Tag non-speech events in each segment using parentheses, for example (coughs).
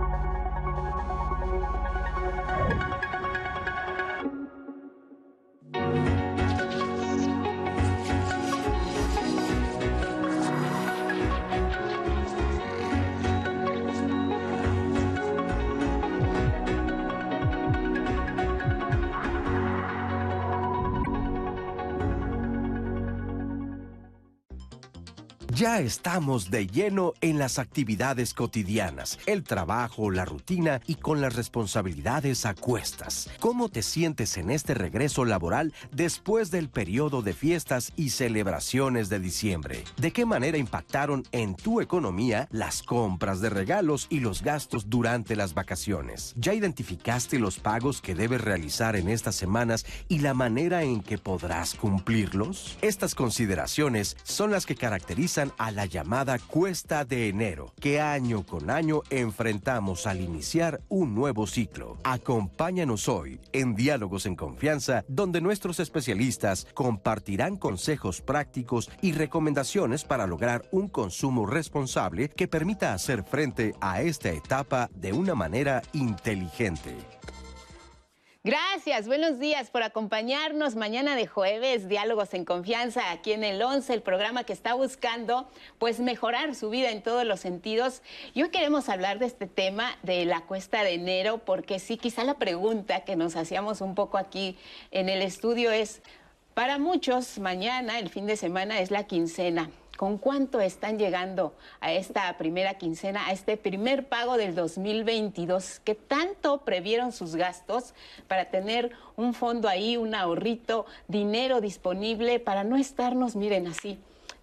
Thank you. Ya estamos de lleno en las actividades cotidianas, el trabajo, la rutina y con las responsabilidades a cuestas. ¿Cómo te sientes en este regreso laboral después del periodo de fiestas y celebraciones de diciembre? ¿De qué manera impactaron en tu economía las compras de regalos y los gastos durante las vacaciones? ¿Ya identificaste los pagos que debes realizar en estas semanas y la manera en que podrás cumplirlos? Estas consideraciones son las que caracterizan a la llamada cuesta de enero, que año con año enfrentamos al iniciar un nuevo ciclo. Acompáñanos hoy en Diálogos en Confianza, donde nuestros especialistas compartirán consejos prácticos y recomendaciones para lograr un consumo responsable que permita hacer frente a esta etapa de una manera inteligente. Gracias, buenos días por acompañarnos mañana de jueves, Diálogos en Confianza, aquí en el 11, el programa que está buscando pues mejorar su vida en todos los sentidos. Y hoy queremos hablar de este tema de la cuesta de enero, porque sí, quizá la pregunta que nos hacíamos un poco aquí en el estudio es, para muchos mañana, el fin de semana, es la quincena con cuánto están llegando a esta primera quincena, a este primer pago del 2022, que tanto previeron sus gastos para tener un fondo ahí, un ahorrito, dinero disponible para no estarnos, miren así,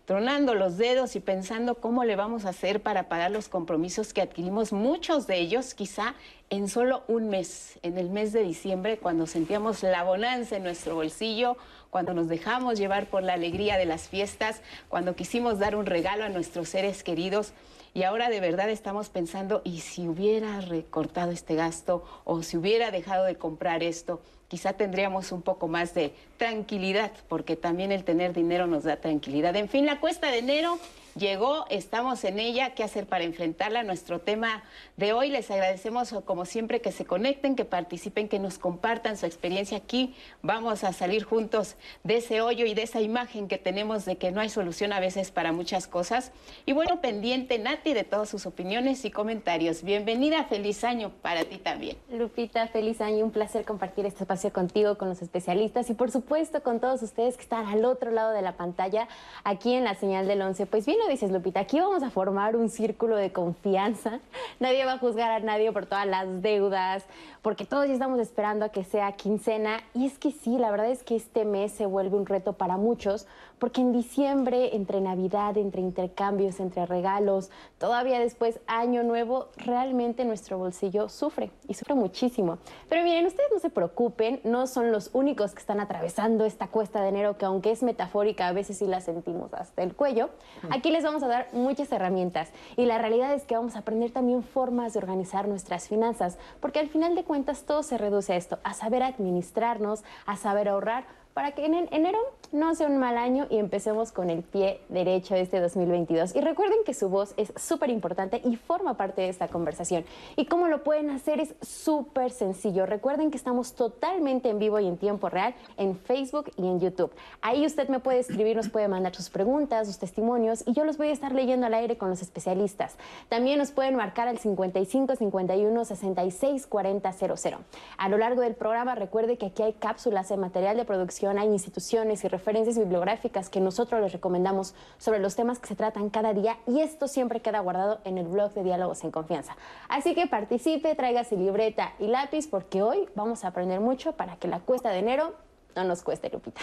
tronando los dedos y pensando cómo le vamos a hacer para pagar los compromisos que adquirimos, muchos de ellos quizá en solo un mes, en el mes de diciembre, cuando sentíamos la bonanza en nuestro bolsillo, cuando nos dejamos llevar por la alegría de las fiestas, cuando quisimos dar un regalo a nuestros seres queridos. Y ahora de verdad estamos pensando, ¿y si hubiera recortado este gasto o si hubiera dejado de comprar esto? Quizá tendríamos un poco más de tranquilidad, porque también el tener dinero nos da tranquilidad. En fin, la cuesta de enero llegó, estamos en ella, qué hacer para enfrentarla. Nuestro tema de hoy, les agradecemos como siempre que se conecten, que participen, que nos compartan su experiencia aquí. Vamos a salir juntos de ese hoyo y de esa imagen que tenemos de que no hay solución a veces para muchas cosas. Y bueno, pendiente Nati de todas sus opiniones y comentarios. Bienvenida, feliz año para ti también. Lupita, feliz año, un placer compartir este espacio contigo, con los especialistas y por supuesto con todos ustedes que están al otro lado de la pantalla, aquí en la señal del 11. Pues bien, dices, Lupita, aquí vamos a formar un círculo de confianza. (laughs) Nadie va a juzgar a nadie por todas las deudas, porque todos ya estamos esperando a que sea quincena. Y es que sí, la verdad es que este mes se vuelve un reto para muchos, porque en diciembre, entre Navidad, entre intercambios, entre regalos, todavía después Año Nuevo, realmente nuestro bolsillo sufre y sufre muchísimo. Pero miren, ustedes no se preocupen, no son los únicos que están atravesando esta cuesta de enero que aunque es metafórica, a veces sí la sentimos hasta el cuello. Aquí les vamos a dar muchas herramientas y la realidad es que vamos a aprender también formas de organizar nuestras finanzas, porque al final de cuentas todo se reduce a esto, a saber administrarnos, a saber ahorrar para que en enero no sea un mal año y empecemos con el pie derecho de este 2022. Y recuerden que su voz es súper importante y forma parte de esta conversación. Y cómo lo pueden hacer es súper sencillo. Recuerden que estamos totalmente en vivo y en tiempo real en Facebook y en YouTube. Ahí usted me puede escribir, nos puede mandar sus preguntas, sus testimonios y yo los voy a estar leyendo al aire con los especialistas. También nos pueden marcar al 55 51 66 40 00. A lo largo del programa recuerde que aquí hay cápsulas de material de producción hay instituciones y referencias bibliográficas que nosotros les recomendamos sobre los temas que se tratan cada día y esto siempre queda guardado en el blog de Diálogos en Confianza. Así que participe, tráigase libreta y lápiz porque hoy vamos a aprender mucho para que la cuesta de enero no nos cueste, Lupita.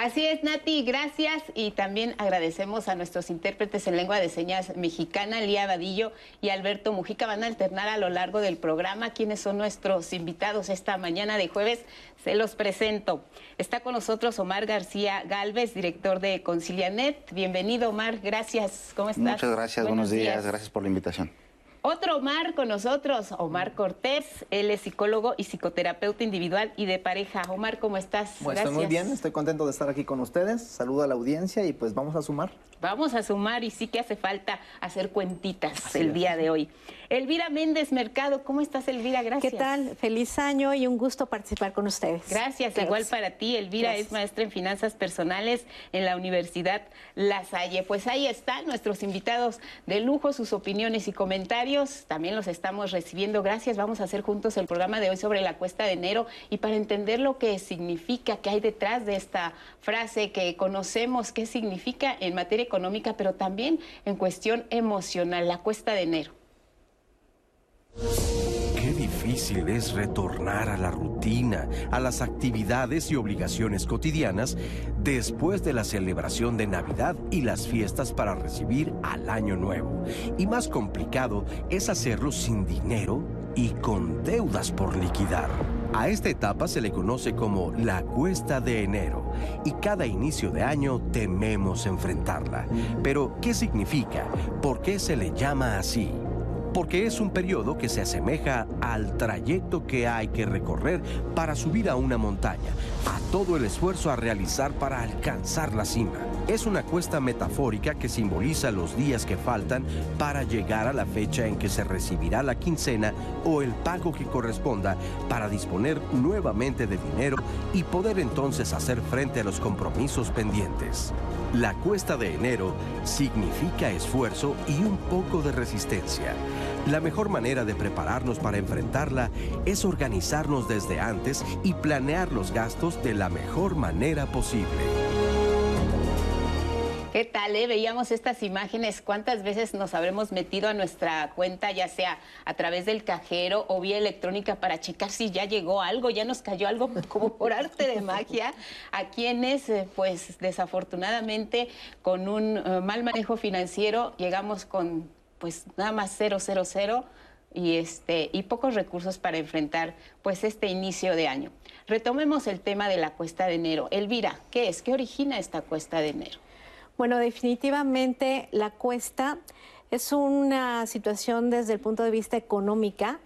Así es, Nati, gracias. Y también agradecemos a nuestros intérpretes en lengua de señas mexicana, Lía Vadillo y Alberto Mujica. Van a alternar a lo largo del programa quiénes son nuestros invitados esta mañana de jueves. Se los presento. Está con nosotros Omar García Galvez, director de Concilianet. Bienvenido, Omar. Gracias. ¿Cómo estás? Muchas gracias. Buenos, días. Gracias por la invitación. Otro Omar con nosotros, Omar Cortés. Él es psicólogo y psicoterapeuta individual y de pareja. Omar, ¿cómo estás? Pues estoy muy bien, estoy contento de estar aquí con ustedes. Saludo a la audiencia y pues vamos a sumar. Vamos a sumar y sí que hace falta hacer cuentitas el día de hoy. Elvira Méndez Mercado. ¿Cómo estás, Elvira? Gracias. ¿Qué tal? Feliz año y un gusto participar con ustedes. Gracias, igual para ti. Elvira es maestra en finanzas personales en la Universidad La Salle. Pues ahí están nuestros invitados de lujo, sus opiniones y comentarios. También los estamos recibiendo. Gracias. Vamos a hacer juntos el programa de hoy sobre la cuesta de enero y para entender lo que significa, qué hay detrás de esta frase que conocemos, qué significa en materia económica, pero también en cuestión emocional, la cuesta de enero. Qué difícil es retornar a la rutina, a las actividades y obligaciones cotidianas después de la celebración de Navidad y las fiestas para recibir al Año Nuevo. Y más complicado es hacerlo sin dinero y con deudas por liquidar. A esta etapa se le conoce como la cuesta de enero y cada inicio de año tememos enfrentarla. Pero, ¿qué significa? ¿Por qué se le llama así? Porque es un periodo que se asemeja al trayecto que hay que recorrer para subir a una montaña, a todo el esfuerzo a realizar para alcanzar la cima. Es una cuesta metafórica que simboliza los días que faltan para llegar a la fecha en que se recibirá la quincena o el pago que corresponda para disponer nuevamente de dinero y poder entonces hacer frente a los compromisos pendientes. La cuesta de enero significa esfuerzo y un poco de resistencia. La mejor manera de prepararnos para enfrentarla es organizarnos desde antes y planear los gastos de la mejor manera posible. ¿Qué tal? Eh? Veíamos estas imágenes. ¿Cuántas veces nos habremos metido a nuestra cuenta, ya sea a través del cajero o vía electrónica, para checar si ya llegó algo, ya nos cayó algo (laughs) como por arte de magia? A quienes, eh, pues desafortunadamente, con un eh, mal manejo financiero, llegamos con pues nada más 000 y este y pocos recursos para enfrentar pues este inicio de año. Retomemos el tema de la cuesta de enero. Elvira, ¿qué es? ¿Qué origina esta cuesta de enero? Bueno, definitivamente la cuesta es una situación desde el punto de vista económica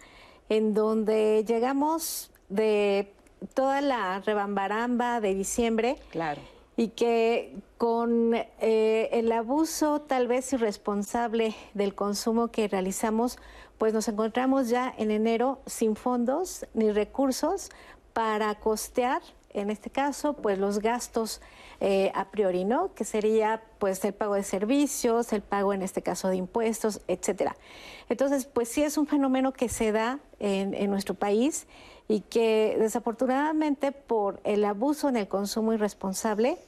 en donde llegamos de toda la rebambaramba de diciembre. Claro y que con eh, el abuso tal vez irresponsable del consumo que realizamos, pues nos encontramos ya en enero sin fondos ni recursos para costear, en este caso, pues los gastos eh, a priori, ¿no? Que sería pues el pago de servicios, el pago en este caso de impuestos, etcétera. Entonces, pues sí es un fenómeno que se da en, en nuestro país y que desafortunadamente por el abuso en el consumo irresponsable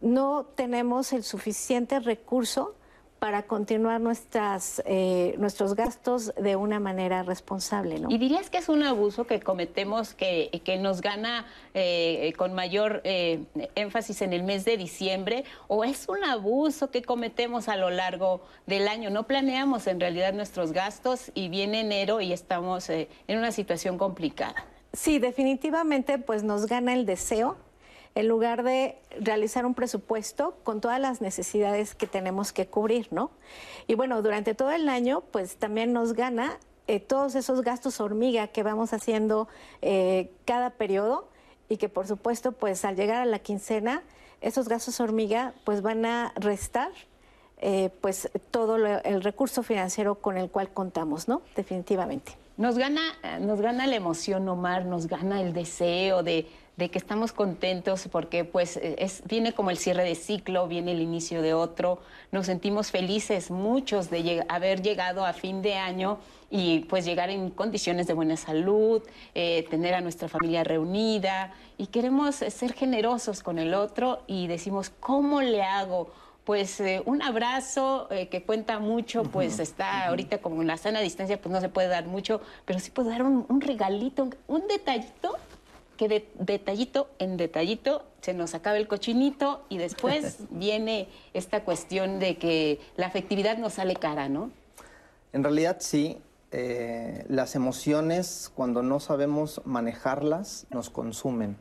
no tenemos el suficiente recurso para continuar nuestras, eh, nuestros gastos de una manera responsable. ¿no? ¿Y dirías que es un abuso que cometemos que, que nos gana eh, con mayor eh, énfasis en el mes de diciembre? ¿O es un abuso que cometemos a lo largo del año? No planeamos en realidad nuestros gastos y viene enero y estamos en una situación complicada. Sí, definitivamente pues nos gana el deseo en lugar de realizar un presupuesto con todas las necesidades que tenemos que cubrir, ¿no? Y bueno, durante todo el año, pues también nos gana eh, todos esos gastos hormiga que vamos haciendo eh, cada periodo y que por supuesto, pues al llegar a la quincena, esos gastos hormiga pues van a restar eh, pues todo el recurso financiero con el cual contamos, ¿no? Definitivamente. Nos gana, nos gana la emoción, Omar, nos gana el deseo de de que estamos contentos porque pues eh, es, viene como el cierre de ciclo, viene el inicio de otro, nos sentimos felices muchos de haber llegado a fin de año y pues llegar en condiciones de buena salud, eh, tener a nuestra familia reunida y queremos ser generosos con el otro y decimos, ¿cómo le hago? Pues eh, un abrazo que cuenta mucho, pues está ahorita como en la sana distancia, pues no se puede dar mucho, pero sí puedo dar un, un regalito, un detallito que de detallito en detallito se nos acaba el cochinito y después (laughs) viene esta cuestión de que la afectividad nos sale cara, ¿no? En realidad sí, eh, las emociones cuando no sabemos manejarlas nos consumen.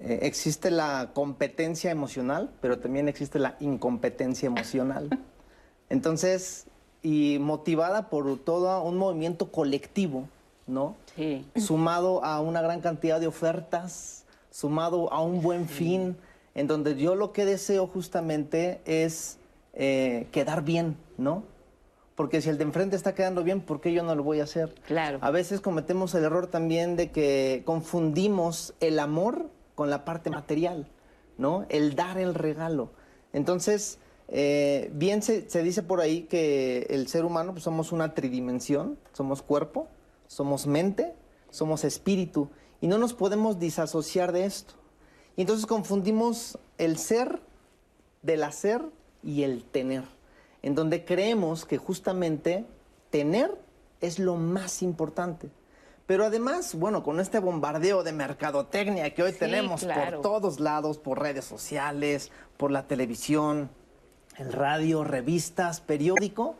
Eh, existe la competencia emocional, pero también existe la incompetencia emocional. (laughs) Entonces, y motivada por todo un movimiento colectivo, ¿no? Sí. Sumado a una gran cantidad de ofertas, sumado a un buen fin, en donde yo lo que deseo justamente es eh, quedar bien, ¿no? porque si el de enfrente está quedando bien, ¿por qué yo no lo voy a hacer? Claro. A veces cometemos el error también de que confundimos el amor con la parte material, ¿no? El dar el regalo. Entonces, eh, bien se, dice por ahí que el ser humano pues, somos una tridimensión, somos cuerpo, somos mente, somos espíritu, y no nos podemos disasociar de esto. Y entonces confundimos el ser del hacer y el tener en donde creemos que justamente tener es lo más importante. Pero además, bueno, con este bombardeo de mercadotecnia que hoy tenemos por todos lados, por redes sociales, por la televisión, el radio, revistas, periódico,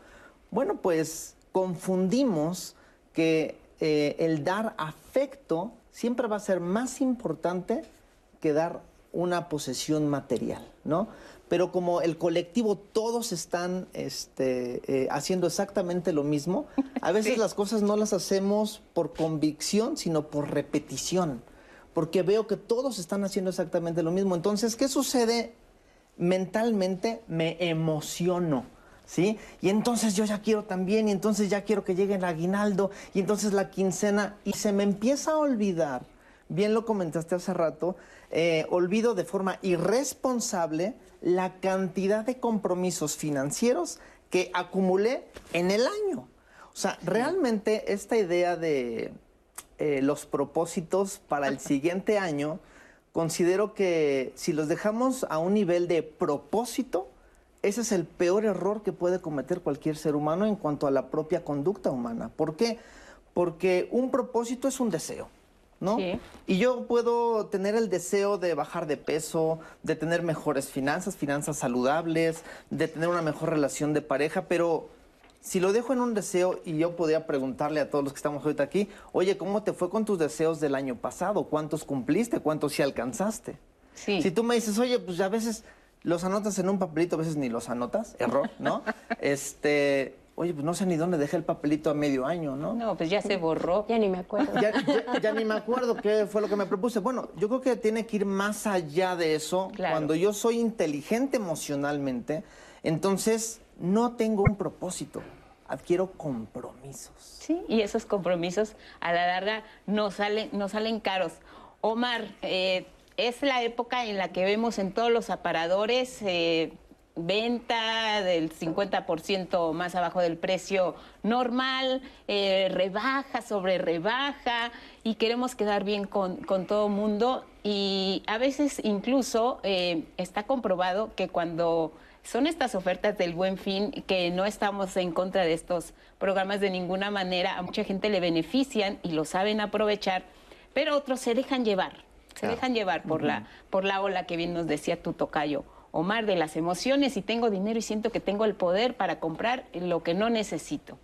bueno, pues confundimos que eh, el dar afecto siempre va a ser más importante que dar una posesión material, ¿no? Pero como el colectivo todos están este, eh, haciendo exactamente lo mismo, a (laughs) veces las cosas no las hacemos por convicción, sino por repetición, porque veo que todos están haciendo exactamente lo mismo. Entonces, ¿qué sucede? Mentalmente me emociono. ¿Sí? Y entonces yo ya quiero también, y entonces ya quiero que llegue el aguinaldo, y entonces la quincena, y se me empieza a olvidar, bien lo comentaste hace rato, eh, olvido de forma irresponsable la cantidad de compromisos financieros que acumulé en el año. O sea, realmente esta idea de eh, los propósitos para el (laughs) siguiente año, considero que si los dejamos a un nivel de propósito, ese es el peor error que puede cometer cualquier ser humano en cuanto a la propia conducta humana. ¿Por qué? Porque un propósito es un deseo. ¿No? Y yo puedo tener el deseo de bajar de peso, de tener mejores finanzas, finanzas saludables, de tener una mejor relación de pareja, pero si lo dejo en un deseo y yo podría preguntarle a todos los que estamos ahorita aquí, oye, ¿cómo te fue con tus deseos del año pasado? ¿Cuántos cumpliste? ¿Cuántos sí alcanzaste? Si tú me dices, oye, pues a veces los anotas en un papelito, a veces ni los anotas, error, ¿no? (laughs) este, Oye, pues no sé ni dónde dejé el papelito a medio año, ¿no? No, pues ya se borró. Ya ni me acuerdo. Ya, (laughs) ni me acuerdo qué fue lo que me propuse. Bueno, yo creo que tiene que ir más allá de eso. Cuando yo soy inteligente emocionalmente, entonces no tengo un propósito, adquiero compromisos. Sí, y esos compromisos a la larga nos salen, nos salen caros. Omar, eh, es la época en la que vemos en todos los aparadores... Eh, venta del 50% más abajo del precio normal, eh, rebaja sobre rebaja y queremos quedar bien con, con todo mundo. Y a veces incluso eh, está comprobado que cuando son estas ofertas del buen fin, que no estamos en contra de estos programas de ninguna manera, a mucha gente le benefician y lo saben aprovechar, pero otros se dejan llevar, se dejan llevar por, la, por la ola que bien nos decía tu tocayo. Omar, de las emociones y tengo dinero y siento que tengo el poder para comprar lo que no necesito.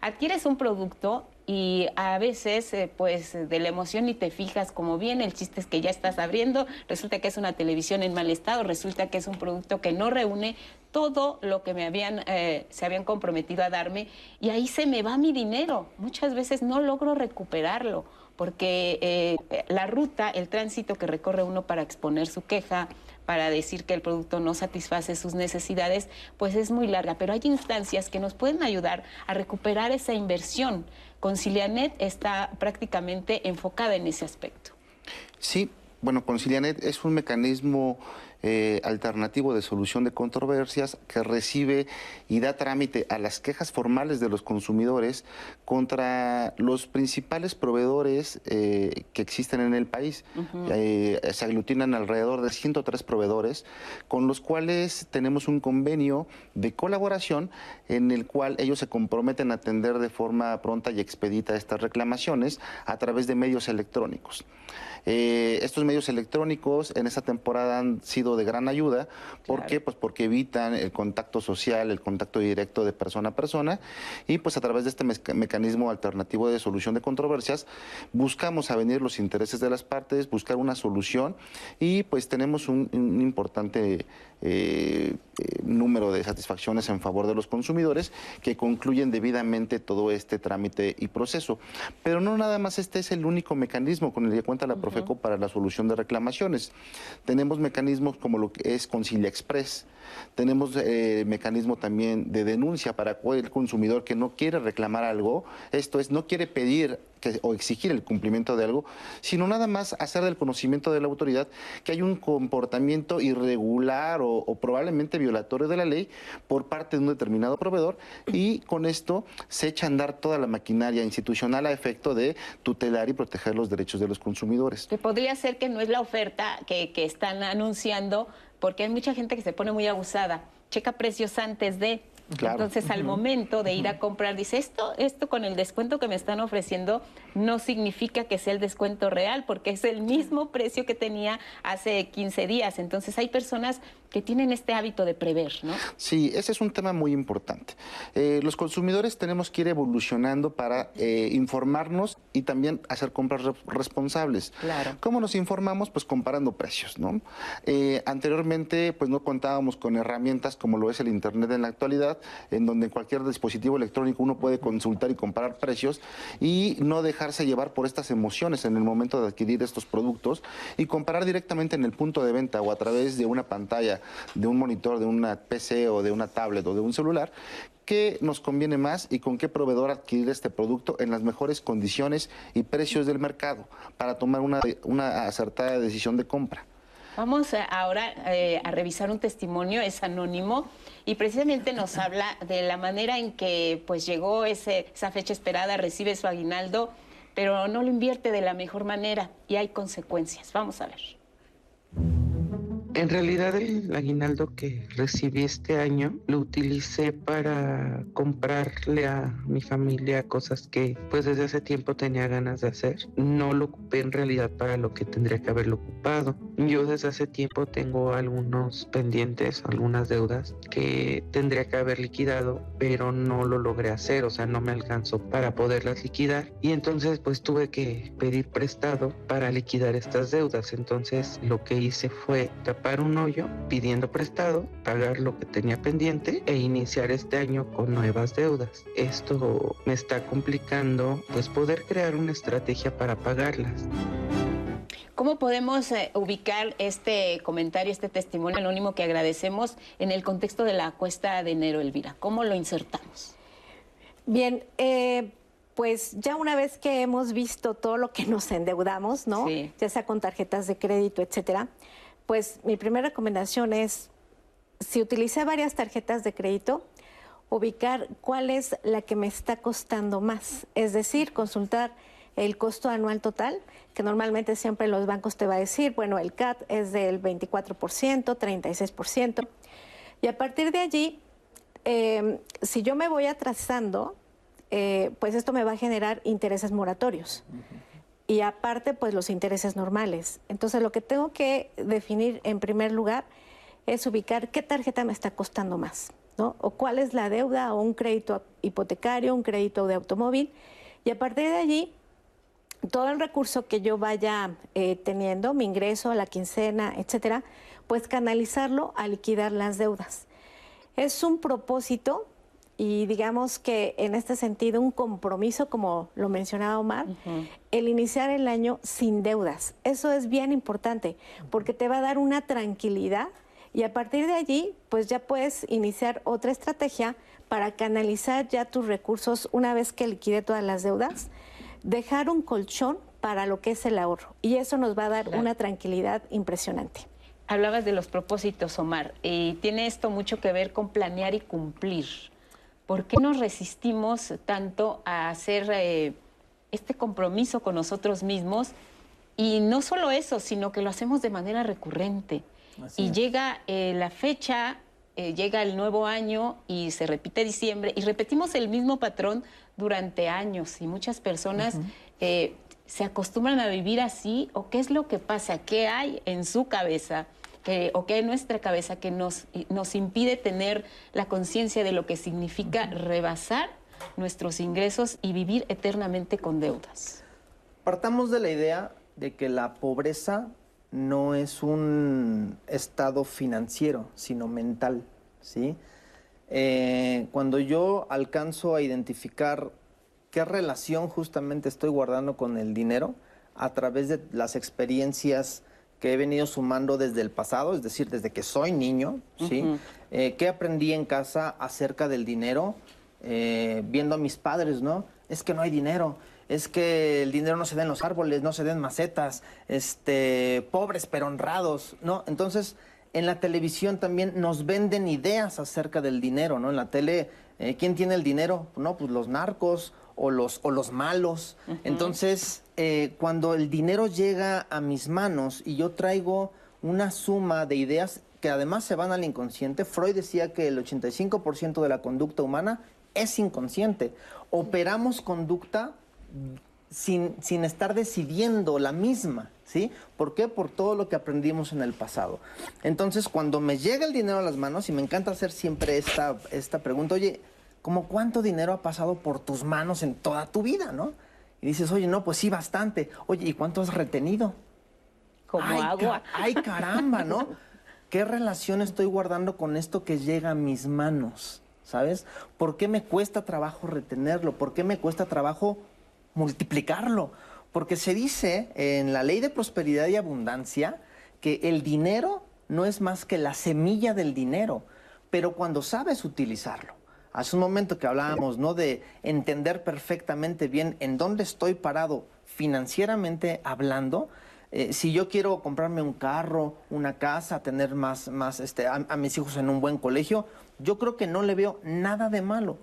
Adquieres un producto y a veces, eh, pues, de la emoción y te fijas como bien, el chiste es que ya estás abriendo, resulta que es una televisión en mal estado, resulta que es un producto que no reúne todo lo que me habían, eh, se habían comprometido a darme y ahí se me va mi dinero. Muchas veces no logro recuperarlo porque eh, la ruta, el tránsito que recorre uno para exponer su queja, para decir que el producto no satisface sus necesidades, pues es muy larga. Pero hay instancias que nos pueden ayudar a recuperar esa inversión. Concilianet está prácticamente enfocada en ese aspecto. Sí, bueno, Concilianet es un mecanismo eh, alternativo de solución de controversias que recibe y da trámite a las quejas formales de los consumidores contra los principales proveedores eh, que existen en el país. Eh, se aglutinan alrededor de 103 proveedores con los cuales tenemos un convenio de colaboración en el cual ellos se comprometen a atender de forma pronta y expedita estas reclamaciones a través de medios electrónicos. Eh, estos medios electrónicos en esta temporada han sido de gran ayuda. ¿Por qué? Pues porque evitan el contacto social, el contacto directo de persona a persona y pues a través de este mecanismo alternativo de solución de controversias buscamos avenir los intereses de las partes, buscar una solución y pues tenemos un, importante eh, eh, número de satisfacciones en favor de los consumidores que concluyen debidamente todo este trámite y proceso. Pero no nada más este es el único mecanismo con el que cuenta la Profeco para la solución de reclamaciones. Tenemos mecanismos mecanismos como lo que es Concilia Express. Tenemos eh, mecanismo también de denuncia para el consumidor que no quiere reclamar algo, esto es, no quiere pedir o exigir el cumplimiento de algo, sino nada más hacer del conocimiento de la autoridad que hay un comportamiento irregular o, probablemente violatorio de la ley por parte de un determinado proveedor y con esto se echa a andar toda la maquinaria institucional a efecto de tutelar y proteger los derechos de los consumidores. Que podría ser que no es la oferta que, que están anunciando, porque hay mucha gente que se pone muy abusada. Checa precios antes de entonces, al momento de ir a comprar, dice, esto, esto con el descuento que me están ofreciendo no significa que sea el descuento real, porque es el mismo precio que tenía hace 15 días. Entonces, hay personas que tienen este hábito de prever, ¿no? Sí, ese es un tema muy importante. Eh, los consumidores tenemos que ir evolucionando para eh, informarnos y también hacer compras responsables. Claro. ¿Cómo nos informamos? Pues comparando precios, ¿no? Eh, anteriormente, pues no contábamos con herramientas como lo es el Internet en la actualidad, en donde en cualquier dispositivo electrónico uno puede consultar y comparar precios y no dejarse llevar por estas emociones en el momento de adquirir estos productos y comparar directamente en el punto de venta o a través de una pantalla de un monitor, de una PC o de una tablet o de un celular, qué nos conviene más y con qué proveedor adquirir este producto en las mejores condiciones y precios del mercado para tomar una, una acertada decisión de compra. Vamos ahora eh, a revisar un testimonio, es anónimo, y precisamente nos (laughs) habla de la manera en que pues llegó ese, esa fecha esperada, recibe su aguinaldo, pero no lo invierte de la mejor manera y hay consecuencias. Vamos a ver. En realidad el aguinaldo que recibí este año lo utilicé para comprarle a mi familia cosas que pues desde hace tiempo tenía ganas de hacer. No lo ocupé en realidad para lo que tendría que haberlo ocupado. Yo desde hace tiempo tengo algunos pendientes, algunas deudas que tendría que haber liquidado, pero no lo logré hacer, o sea, no me alcanzó para poderlas liquidar y entonces pues tuve que pedir prestado para liquidar estas deudas. Entonces lo que hice fue un hoyo pidiendo prestado, pagar lo que tenía pendiente e iniciar este año con nuevas deudas. Esto me está complicando pues poder crear una estrategia para pagarlas. ¿Cómo podemos eh, ubicar este comentario, este testimonio anónimo que agradecemos en el contexto de la cuesta de enero, Elvira? ¿Cómo lo insertamos? Bien, eh, pues ya una vez que hemos visto todo lo que nos endeudamos, ¿no? Ya sea con tarjetas de crédito, etcétera, pues mi primera recomendación es, si utilicé varias tarjetas de crédito, ubicar cuál es la que me está costando más, es decir, consultar el costo anual total, que normalmente siempre los bancos te va a decir, bueno, el CAT es del 24%, 36%, y a partir de allí, em, si yo me voy atrasando, eh, pues esto me va a generar intereses moratorios y aparte pues los intereses normales. Entonces lo que tengo que definir en primer lugar es ubicar qué tarjeta me está costando más, ¿no? O cuál es la deuda o un crédito hipotecario, un crédito de automóvil y a partir de allí todo el recurso que yo vaya eh, teniendo, mi ingreso, la quincena, etcétera, pues canalizarlo a liquidar las deudas. Es un propósito y digamos que en este sentido un compromiso, como lo mencionaba Omar, el iniciar el año sin deudas. Eso es bien importante porque te va a dar una tranquilidad y a partir de allí pues ya puedes iniciar otra estrategia para canalizar ya tus recursos una vez que liquide todas las deudas, dejar un colchón para lo que es el ahorro y eso nos va a dar una tranquilidad impresionante. Hablabas de los propósitos, Omar, y tiene esto mucho que ver con planear y cumplir. ¿Por qué nos resistimos tanto a hacer eh, este compromiso con nosotros mismos? Y no solo eso, sino que lo hacemos de manera recurrente. y llega eh, la fecha, eh, llega el nuevo año y se repite diciembre y repetimos el mismo patrón durante años y muchas personas se acostumbran a vivir así o qué es lo que pasa, qué hay en su cabeza o que hay en nuestra cabeza que nos, nos impide tener la conciencia de lo que significa rebasar nuestros ingresos y vivir eternamente con deudas. Partamos de la idea de que la pobreza no es un estado financiero, sino mental, ¿sí? Eh, cuando yo alcanzo a identificar qué relación justamente estoy guardando con el dinero a través de las experiencias que he venido sumando desde el pasado, es decir, desde que soy niño, ¿sí? Eh, ¿Qué aprendí en casa acerca del dinero? Eh, viendo a mis padres, ¿no? Es que no hay dinero, es que el dinero no se da en los árboles, no se da en macetas, este, pobres pero honrados, ¿no? Entonces, en la televisión también nos venden ideas acerca del dinero, ¿no? En la tele, eh, ¿quién tiene el dinero? No, pues los narcos o los, o los malos. Entonces, eh, cuando el dinero llega a mis manos y yo traigo una suma de ideas que además se van al inconsciente, Freud decía que el 85% de la conducta humana es inconsciente. Operamos conducta sin, sin, estar decidiendo la misma, ¿sí? ¿Por qué? Por todo lo que aprendimos en el pasado. Entonces, cuando me llega el dinero a las manos, y me encanta hacer siempre esta, esta pregunta, oye, como cuánto dinero ha pasado por tus manos en toda tu vida, ¿no? Y dices, oye, no, pues sí, bastante. Oye, ¿y cuánto has retenido? Como agua. ay, caramba, ¿no? (laughs) ¿Qué relación estoy guardando con esto que llega a mis manos? ¿Sabes? ¿Por qué me cuesta trabajo retenerlo? ¿Por qué me cuesta trabajo multiplicarlo? Porque se dice en la ley de prosperidad y abundancia que el dinero no es más que la semilla del dinero, pero cuando sabes utilizarlo Hace un momento que hablábamos, ¿no? De entender perfectamente bien en dónde estoy parado financieramente hablando. Eh, si yo quiero comprarme un carro, una casa, tener más, más este, a, mis hijos en un buen colegio, yo creo que no le veo nada de malo.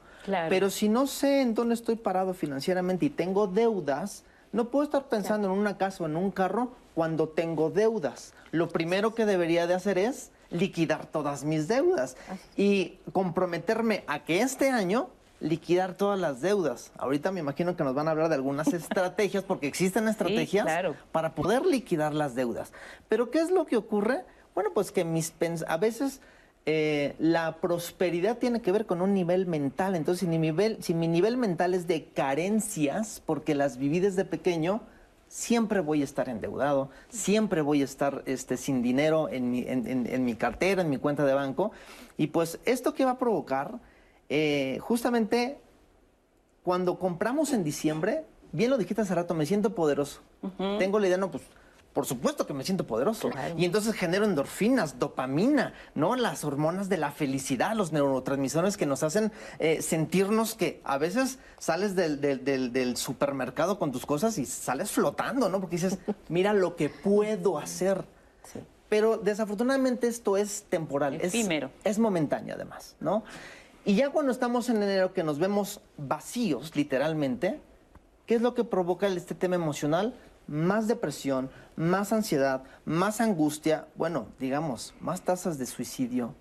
Pero si no sé en dónde estoy parado financieramente y tengo deudas, no puedo estar pensando en una casa o en un carro cuando tengo deudas. Lo primero que debería de hacer es liquidar todas mis deudas y comprometerme a que este año liquidar todas las deudas. Ahorita me imagino que nos van a hablar de algunas (laughs) estrategias, porque existen estrategias para poder liquidar las deudas. Pero ¿qué es lo que ocurre? Bueno, pues que mis a veces eh, la prosperidad tiene que ver con un nivel mental. Entonces, si mi nivel, si mi nivel mental es de carencias, porque las viví desde pequeño, siempre voy a estar endeudado, siempre voy a estar este, sin dinero en mi, en, mi, cartera, en mi cuenta de banco. Y pues esto que va a provocar, eh, justamente cuando compramos en diciembre, bien lo dijiste hace rato, me siento poderoso. Tengo la idea, no, pues por supuesto que me siento poderoso. Y entonces genero endorfinas, dopamina, ¿no? Las hormonas de la felicidad, los neurotransmisores que nos hacen eh, sentirnos que a veces sales del, supermercado con tus cosas y sales flotando, ¿no? Porque dices, (laughs) mira lo que puedo hacer. Pero desafortunadamente esto es temporal. Efímero. Es, es momentáneo además, ¿no? Y ya cuando estamos en enero que nos vemos vacíos, literalmente, ¿qué es lo que provoca este tema emocional? Más depresión, más ansiedad, más angustia, bueno, digamos, más tasas de suicidio,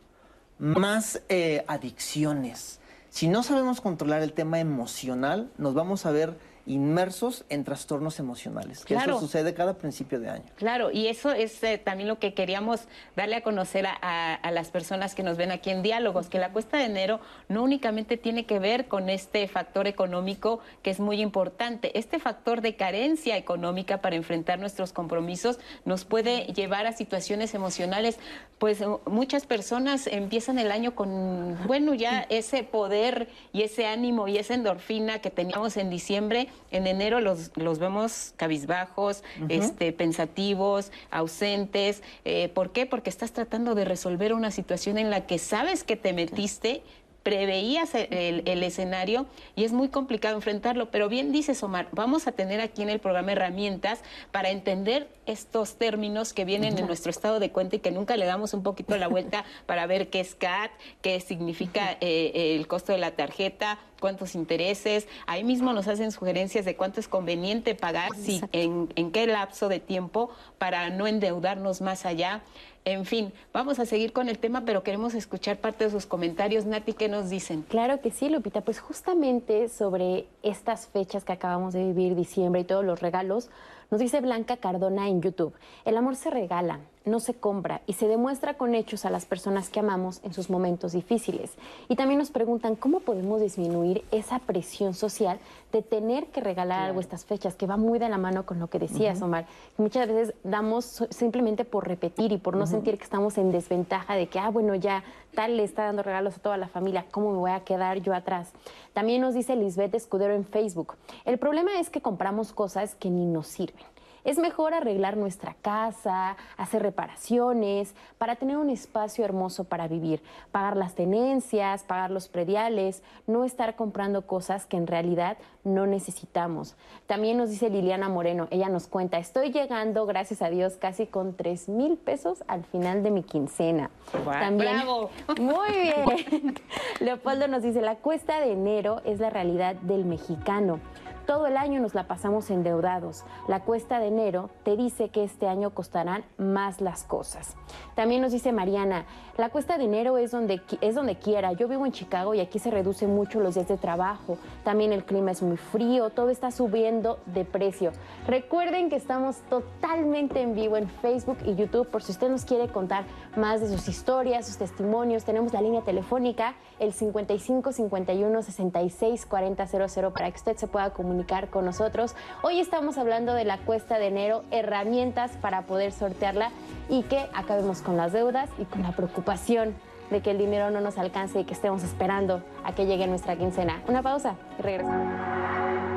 más eh, adicciones. Si no sabemos controlar el tema emocional, nos vamos a ver inmersos en trastornos emocionales, que eso sucede cada principio de año. Claro, y eso es eh, también lo que queríamos darle a conocer a, las personas que nos ven aquí en Diálogos, que la cuesta de enero no únicamente tiene que ver con este factor económico que es muy importante, este factor de carencia económica para enfrentar nuestros compromisos nos puede llevar a situaciones emocionales, pues muchas personas empiezan el año con, bueno, ya ese poder y ese ánimo y esa endorfina que teníamos en diciembre, en enero los, los vemos cabizbajos, este, pensativos, ausentes. Eh, ¿Por qué? Porque estás tratando de resolver una situación en la que sabes que te metiste preveías el, escenario y es muy complicado enfrentarlo. Pero bien dices, Omar, vamos a tener aquí en el programa herramientas para entender estos términos que vienen en nuestro estado de cuenta y que nunca le damos un poquito la vuelta (laughs) para ver qué es CAT, qué significa eh, el costo de la tarjeta, cuántos intereses. Ahí mismo nos hacen sugerencias de cuánto es conveniente pagar, si, en, en qué lapso de tiempo para no endeudarnos más allá. En fin, vamos a seguir con el tema, pero queremos escuchar parte de sus comentarios. Nati, ¿qué nos dicen? Claro que sí, Lupita. Pues justamente sobre estas fechas que acabamos de vivir, diciembre y todos los regalos, nos dice Blanca Cardona en YouTube, el amor se regala, no se compra y se demuestra con hechos a las personas que amamos en sus momentos difíciles. Y también nos preguntan cómo podemos disminuir esa presión social de tener que regalar algo estas fechas, que va muy de la mano con lo que decías, Omar. Muchas veces damos simplemente por repetir y por no sentir que estamos en desventaja de que, ah, bueno, ya tal le está dando regalos a toda la familia, ¿cómo me voy a quedar yo atrás? También nos dice Lisbeth Escudero en Facebook, el problema es que compramos cosas que ni nos sirven. Es mejor arreglar nuestra casa, hacer reparaciones, para tener un espacio hermoso para vivir, pagar las tenencias, pagar los prediales, no estar comprando cosas que en realidad no necesitamos. También nos dice Liliana Moreno, ella nos cuenta, estoy llegando, gracias a Dios, casi con 3 mil pesos al final de mi quincena. También, ¡Bravo! Muy (laughs) bien. Leopoldo nos dice, la cuesta de enero es la realidad del mexicano. Todo el año nos la pasamos endeudados. La cuesta de enero te dice que este año costarán más las cosas. También nos dice Mariana, la cuesta de enero es donde, es donde quiera. Yo vivo en Chicago y aquí se reduce mucho los días de trabajo. También el clima es muy frío, todo está subiendo de precio. Recuerden que estamos totalmente en vivo en Facebook y YouTube por si usted nos quiere contar más de sus historias, sus testimonios. Tenemos la línea telefónica, el 55 51 66 40 00 para que usted se pueda comunicar con nosotros. Hoy estamos hablando de la cuesta de enero, herramientas para poder sortearla y que acabemos con las deudas y con la preocupación de que el dinero no nos alcance y que estemos esperando a que llegue nuestra quincena. Una pausa y regresamos.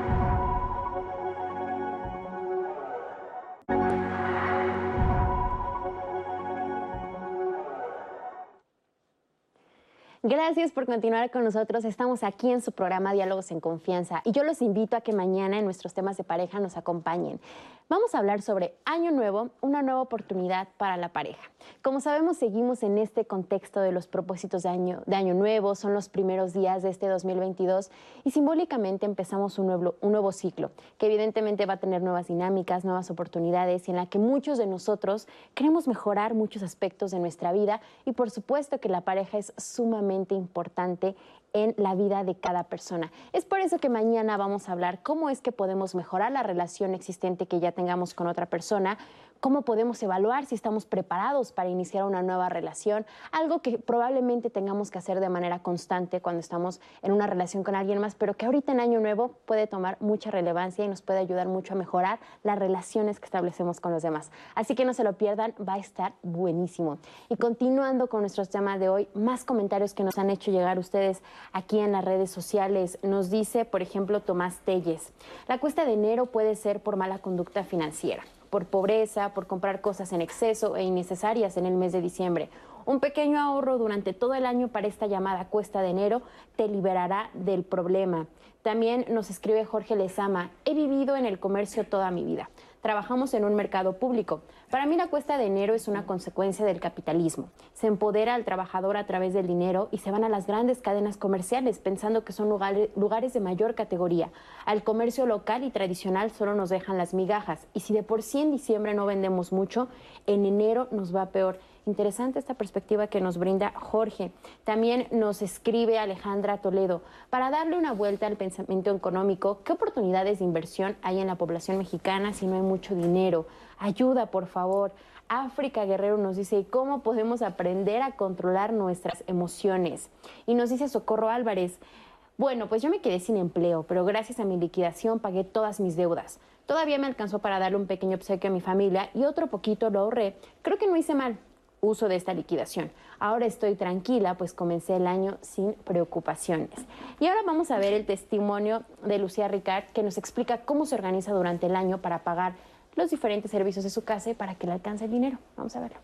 Gracias por continuar con nosotros. Estamos aquí en su programa Diálogos en Confianza y yo los invito a que mañana en nuestros temas de pareja nos acompañen. Vamos a hablar sobre Año Nuevo, una nueva oportunidad para la pareja. Como sabemos, seguimos en este contexto de los propósitos de Año, de año Nuevo, son los primeros días de este 2022 y simbólicamente empezamos un nuevo, un nuevo ciclo que evidentemente va a tener nuevas dinámicas, nuevas oportunidades y en la que muchos de nosotros queremos mejorar muchos aspectos de nuestra vida y por supuesto que la pareja es sumamente importante en la vida de cada persona. Es por eso que mañana vamos a hablar cómo es que podemos mejorar la relación existente que ya tengamos con otra persona, cómo podemos evaluar si estamos preparados para iniciar una nueva relación, algo que probablemente tengamos que hacer de manera constante cuando estamos en una relación con alguien más, pero que ahorita en Año Nuevo puede tomar mucha relevancia y nos puede ayudar mucho a mejorar las relaciones que establecemos con los demás. Así que no se lo pierdan, va a estar buenísimo. Y continuando con nuestros temas de hoy, más comentarios que nos han hecho llegar ustedes aquí en las redes sociales. Nos dice, por ejemplo, Tomás Telles, la cuesta de enero puede ser por mala conducta financiera por pobreza, por comprar cosas en exceso e innecesarias en el mes de diciembre. Un pequeño ahorro durante todo el año para esta llamada cuesta de enero te liberará del problema. También nos escribe Jorge Lezama, he vivido en el comercio toda mi vida. Trabajamos en un mercado público. Para mí la cuesta de enero es una consecuencia del capitalismo. Se empodera al trabajador a través del dinero y se van a las grandes cadenas comerciales pensando que son lugares, de mayor categoría. Al comercio local y tradicional solo nos dejan las migajas. Y si de por sí en diciembre no vendemos mucho, en enero nos va peor. Interesante esta perspectiva que nos brinda Jorge. También nos escribe Alejandra Toledo. Para darle una vuelta al pensamiento económico, ¿qué oportunidades de inversión hay en la población mexicana si no hay mucho dinero? Ayuda, por favor. África Guerrero nos dice, ¿y cómo podemos aprender a controlar nuestras emociones? Y nos dice Socorro Álvarez, bueno, pues yo me quedé sin empleo, pero gracias a mi liquidación pagué todas mis deudas. Todavía me alcanzó para darle un pequeño obsequio a mi familia y otro poquito lo ahorré. Creo que no hice mal uso de esta liquidación. Ahora estoy tranquila, pues comencé el año sin preocupaciones. Y ahora vamos a ver el testimonio de Lucía Ricard, que nos explica cómo se organiza durante el año para pagar los diferentes servicios de su casa para que le alcance el dinero. Vamos a verlo.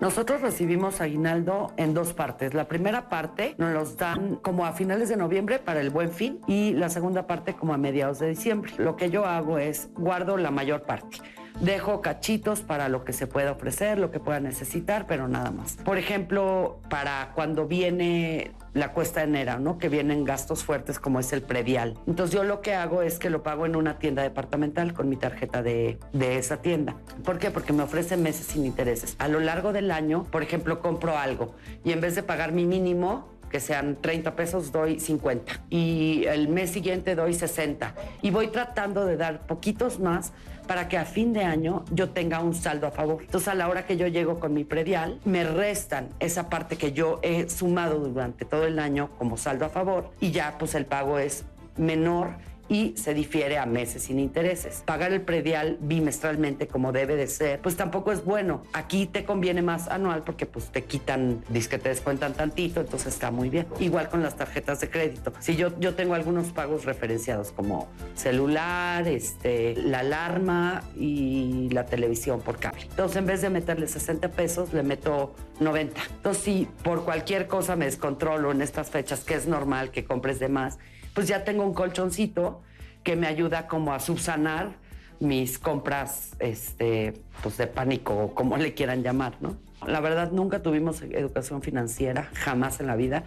Nosotros recibimos aguinaldo en dos partes. La primera parte nos los dan como a finales de noviembre para el buen fin y la segunda parte como a mediados de diciembre. Lo que yo hago es guardo la mayor parte. Dejo cachitos para lo que se pueda ofrecer, lo que pueda necesitar, pero nada más. Por ejemplo, para cuando viene la cuesta de enero, ¿no? Que vienen gastos fuertes como es el predial. Entonces yo lo que hago es que lo pago en una tienda departamental con mi tarjeta de, de esa tienda. ¿Por qué? Porque me ofrecen meses sin intereses. A lo largo del año, por ejemplo, compro algo y en vez de pagar mi mínimo, que sean 30 pesos, doy 50. Y el mes siguiente doy 60. Y voy tratando de dar poquitos más para que a fin de año yo tenga un saldo a favor. Entonces a la hora que yo llego con mi predial, me restan esa parte que yo he sumado durante todo el año como saldo a favor y ya pues el pago es menor y se difiere a meses sin intereses. Pagar el predial bimestralmente como debe de ser, pues tampoco es bueno. Aquí te conviene más anual porque pues te quitan, dice que te descuentan tantito, entonces está muy bien. Igual con las tarjetas de crédito. Si yo, yo tengo algunos pagos referenciados como celular, este, la alarma y la televisión por cable. Entonces en vez de meterle 60 pesos, le meto 90. Entonces si por cualquier cosa me descontrolo en estas fechas, que es normal que compres de más, pues ya tengo un colchoncito que me ayuda como a subsanar mis compras este, pues de pánico o como le quieran llamar, ¿no? La verdad nunca tuvimos educación financiera, jamás en la vida.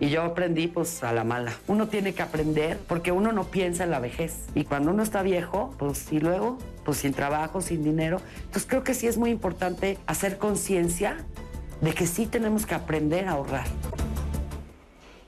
Y yo aprendí pues a la mala. Uno tiene que aprender porque uno no piensa en la vejez. Y cuando uno está viejo, pues y luego, pues sin trabajo, sin dinero. Entonces creo que sí es muy importante hacer conciencia de que sí tenemos que aprender a ahorrar.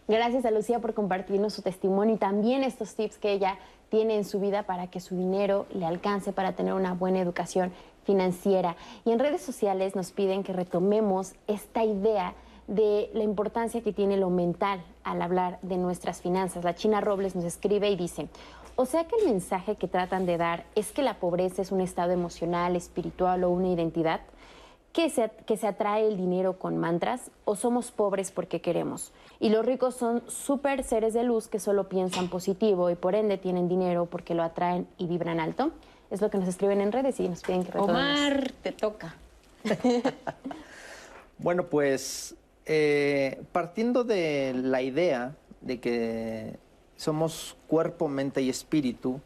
Gracias a Lucía por compartirnos su testimonio y también estos tips que ella tiene en su vida para que su dinero le alcance para tener una buena educación financiera. Y en redes sociales nos piden que retomemos esta idea de la importancia que tiene lo mental al hablar de nuestras finanzas. La China Robles nos escribe y dice, o sea que el mensaje que tratan de dar es que la pobreza es un estado emocional, espiritual o una identidad, que se, que se atrae el dinero con mantras o somos pobres porque queremos. Y los ricos son súper seres de luz que solo piensan positivo y por ende tienen dinero porque lo atraen y vibran alto. Es lo que nos escriben en redes y nos piden que retomemos. Omar, te toca. (laughs) Bueno, pues eh, partiendo de la idea de que somos cuerpo, mente y espíritu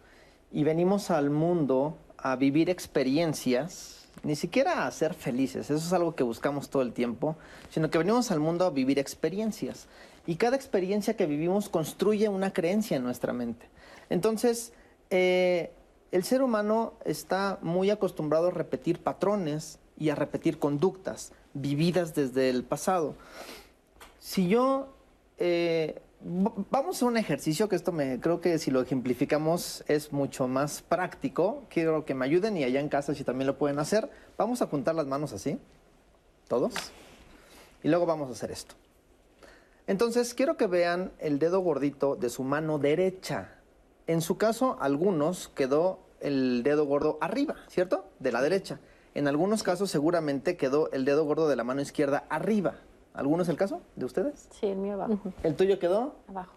y venimos al mundo a vivir experiencias, ni siquiera a ser felices, eso es algo que buscamos todo el tiempo, sino que venimos al mundo a vivir experiencias. Y cada experiencia que vivimos construye una creencia en nuestra mente. Entonces, eh, el ser humano está muy acostumbrado a repetir patrones y a repetir conductas vividas desde el pasado. Si yo eh, vamos a un ejercicio que esto me creo que si lo ejemplificamos es mucho más práctico. Quiero que me ayuden y allá en casa si también lo pueden hacer. Vamos a juntar las manos así, todos, y luego vamos a hacer esto. Entonces quiero que vean el dedo gordito de su mano derecha. En su caso, algunos quedó el dedo gordo arriba, ¿cierto? De la derecha. En algunos casos seguramente quedó el dedo gordo de la mano izquierda arriba. ¿Alguno es el caso de ustedes? Sí, el mío abajo. ¿El tuyo quedó? Abajo.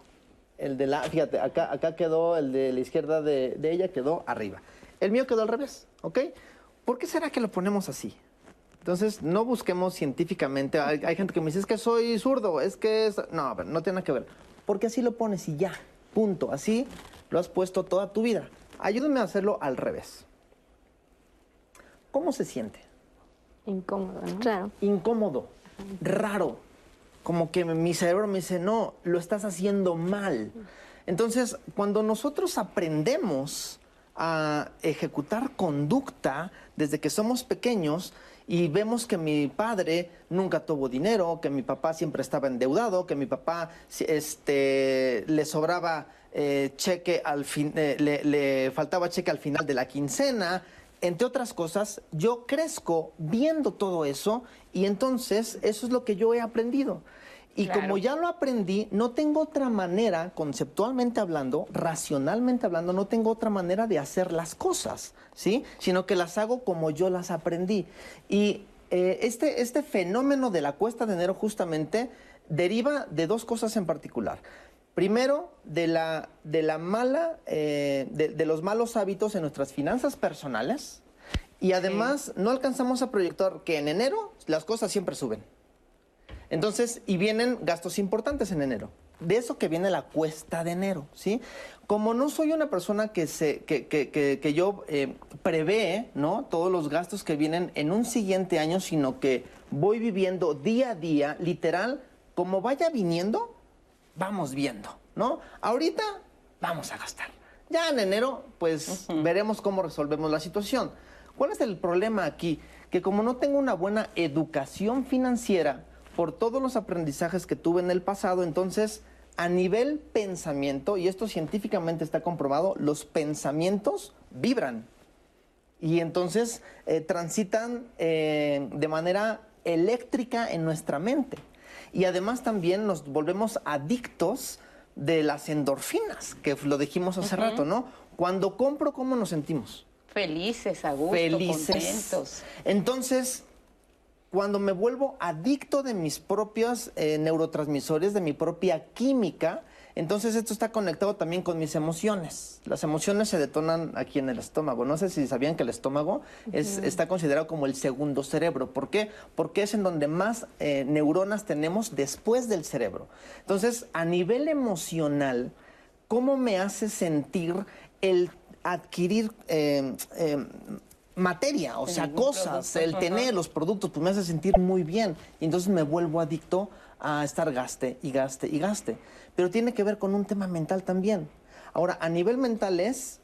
El de la, fíjate, acá, acá quedó el de la izquierda de, de ella, quedó arriba. El mío quedó al revés, ¿ok? ¿Por qué será que lo ponemos así? Entonces, no busquemos científicamente. Hay, hay gente que me dice, es que soy zurdo, es que es... No, a ver, no tiene nada que ver. Porque así lo pones y ya, punto. Así lo has puesto toda tu vida. Ayúdenme a hacerlo al revés. ¿Cómo se siente? Incómodo, ¿no? Claro. incómodo, raro. Como que mi cerebro me dice, no, lo estás haciendo mal. Entonces, cuando nosotros aprendemos a ejecutar conducta desde que somos pequeños y vemos que mi padre nunca tuvo dinero, que mi papá siempre estaba endeudado, que mi papá este, le sobraba eh, cheque al fin, eh, le faltaba cheque al final de la quincena, entre otras cosas, yo crezco viendo todo eso y entonces eso es lo que yo he aprendido. Y Claro. como ya lo aprendí, no tengo otra manera, conceptualmente hablando, racionalmente hablando, no tengo otra manera de hacer las cosas, ¿sí? Sino que las hago como yo las aprendí. Y eh, este, este fenómeno de la cuesta de enero justamente deriva de dos cosas en particular. Primero, de la, de la mala, eh, de, de los malos hábitos en nuestras finanzas personales. Y además, no alcanzamos a proyectar que en enero las cosas siempre suben. Entonces, y vienen gastos importantes en enero. De eso que viene la cuesta de enero, ¿sí? Como no soy una persona que, se, que, que- que- que yo eh, prevé, ¿no? Todos los gastos que vienen en un siguiente año, sino que voy viviendo día a día, literal, como vaya viniendo, vamos viendo, ¿no? Ahorita vamos a gastar. Ya en enero, pues veremos cómo resolvemos la situación. ¿Cuál es el problema aquí? Que como no tengo una buena educación financiera por todos los aprendizajes que tuve en el pasado, entonces a nivel pensamiento, y esto científicamente está comprobado, los pensamientos vibran y entonces eh, transitan eh, de manera eléctrica en nuestra mente. Y además también nos volvemos adictos de las endorfinas, que lo dijimos hace rato, ¿no? Cuando compro, ¿cómo nos sentimos? Felices, a gusto, contentos. Entonces, cuando me vuelvo adicto de mis propios eh, neurotransmisores, de mi propia química, entonces esto está conectado también con mis emociones. Las emociones se detonan aquí en el estómago. No sé si sabían que el estómago es, está considerado como el segundo cerebro. ¿Por qué? Porque es en donde más eh, neuronas tenemos después del cerebro. Entonces, a nivel emocional, ¿cómo me hace sentir el adquirir eh, materia, o sea, cosas, el tener los productos, pues me hace sentir muy bien. Y entonces me vuelvo adicto a estar gaste y gaste y gaste. Pero tiene que ver con un tema mental también. Ahora, a nivel mental es,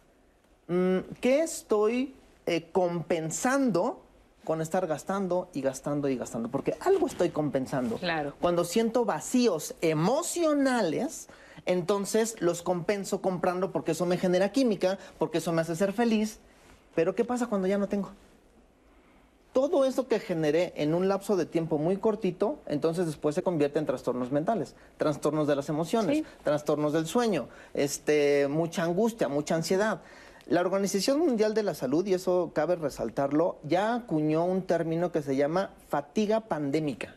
mm, ¿qué estoy eh, compensando con estar gastando y gastando y gastando? Porque algo estoy compensando. Claro. Cuando siento vacíos emocionales, entonces los compenso comprando porque eso me genera química, porque eso me hace ser feliz pero ¿qué pasa cuando ya no tengo? Todo eso que generé en un lapso de tiempo muy cortito, entonces después se convierte en trastornos mentales, trastornos de las emociones, trastornos del sueño, este, mucha angustia, mucha ansiedad. La Organización Mundial de la Salud, y eso cabe resaltarlo, ya acuñó un término que se llama fatiga pandémica.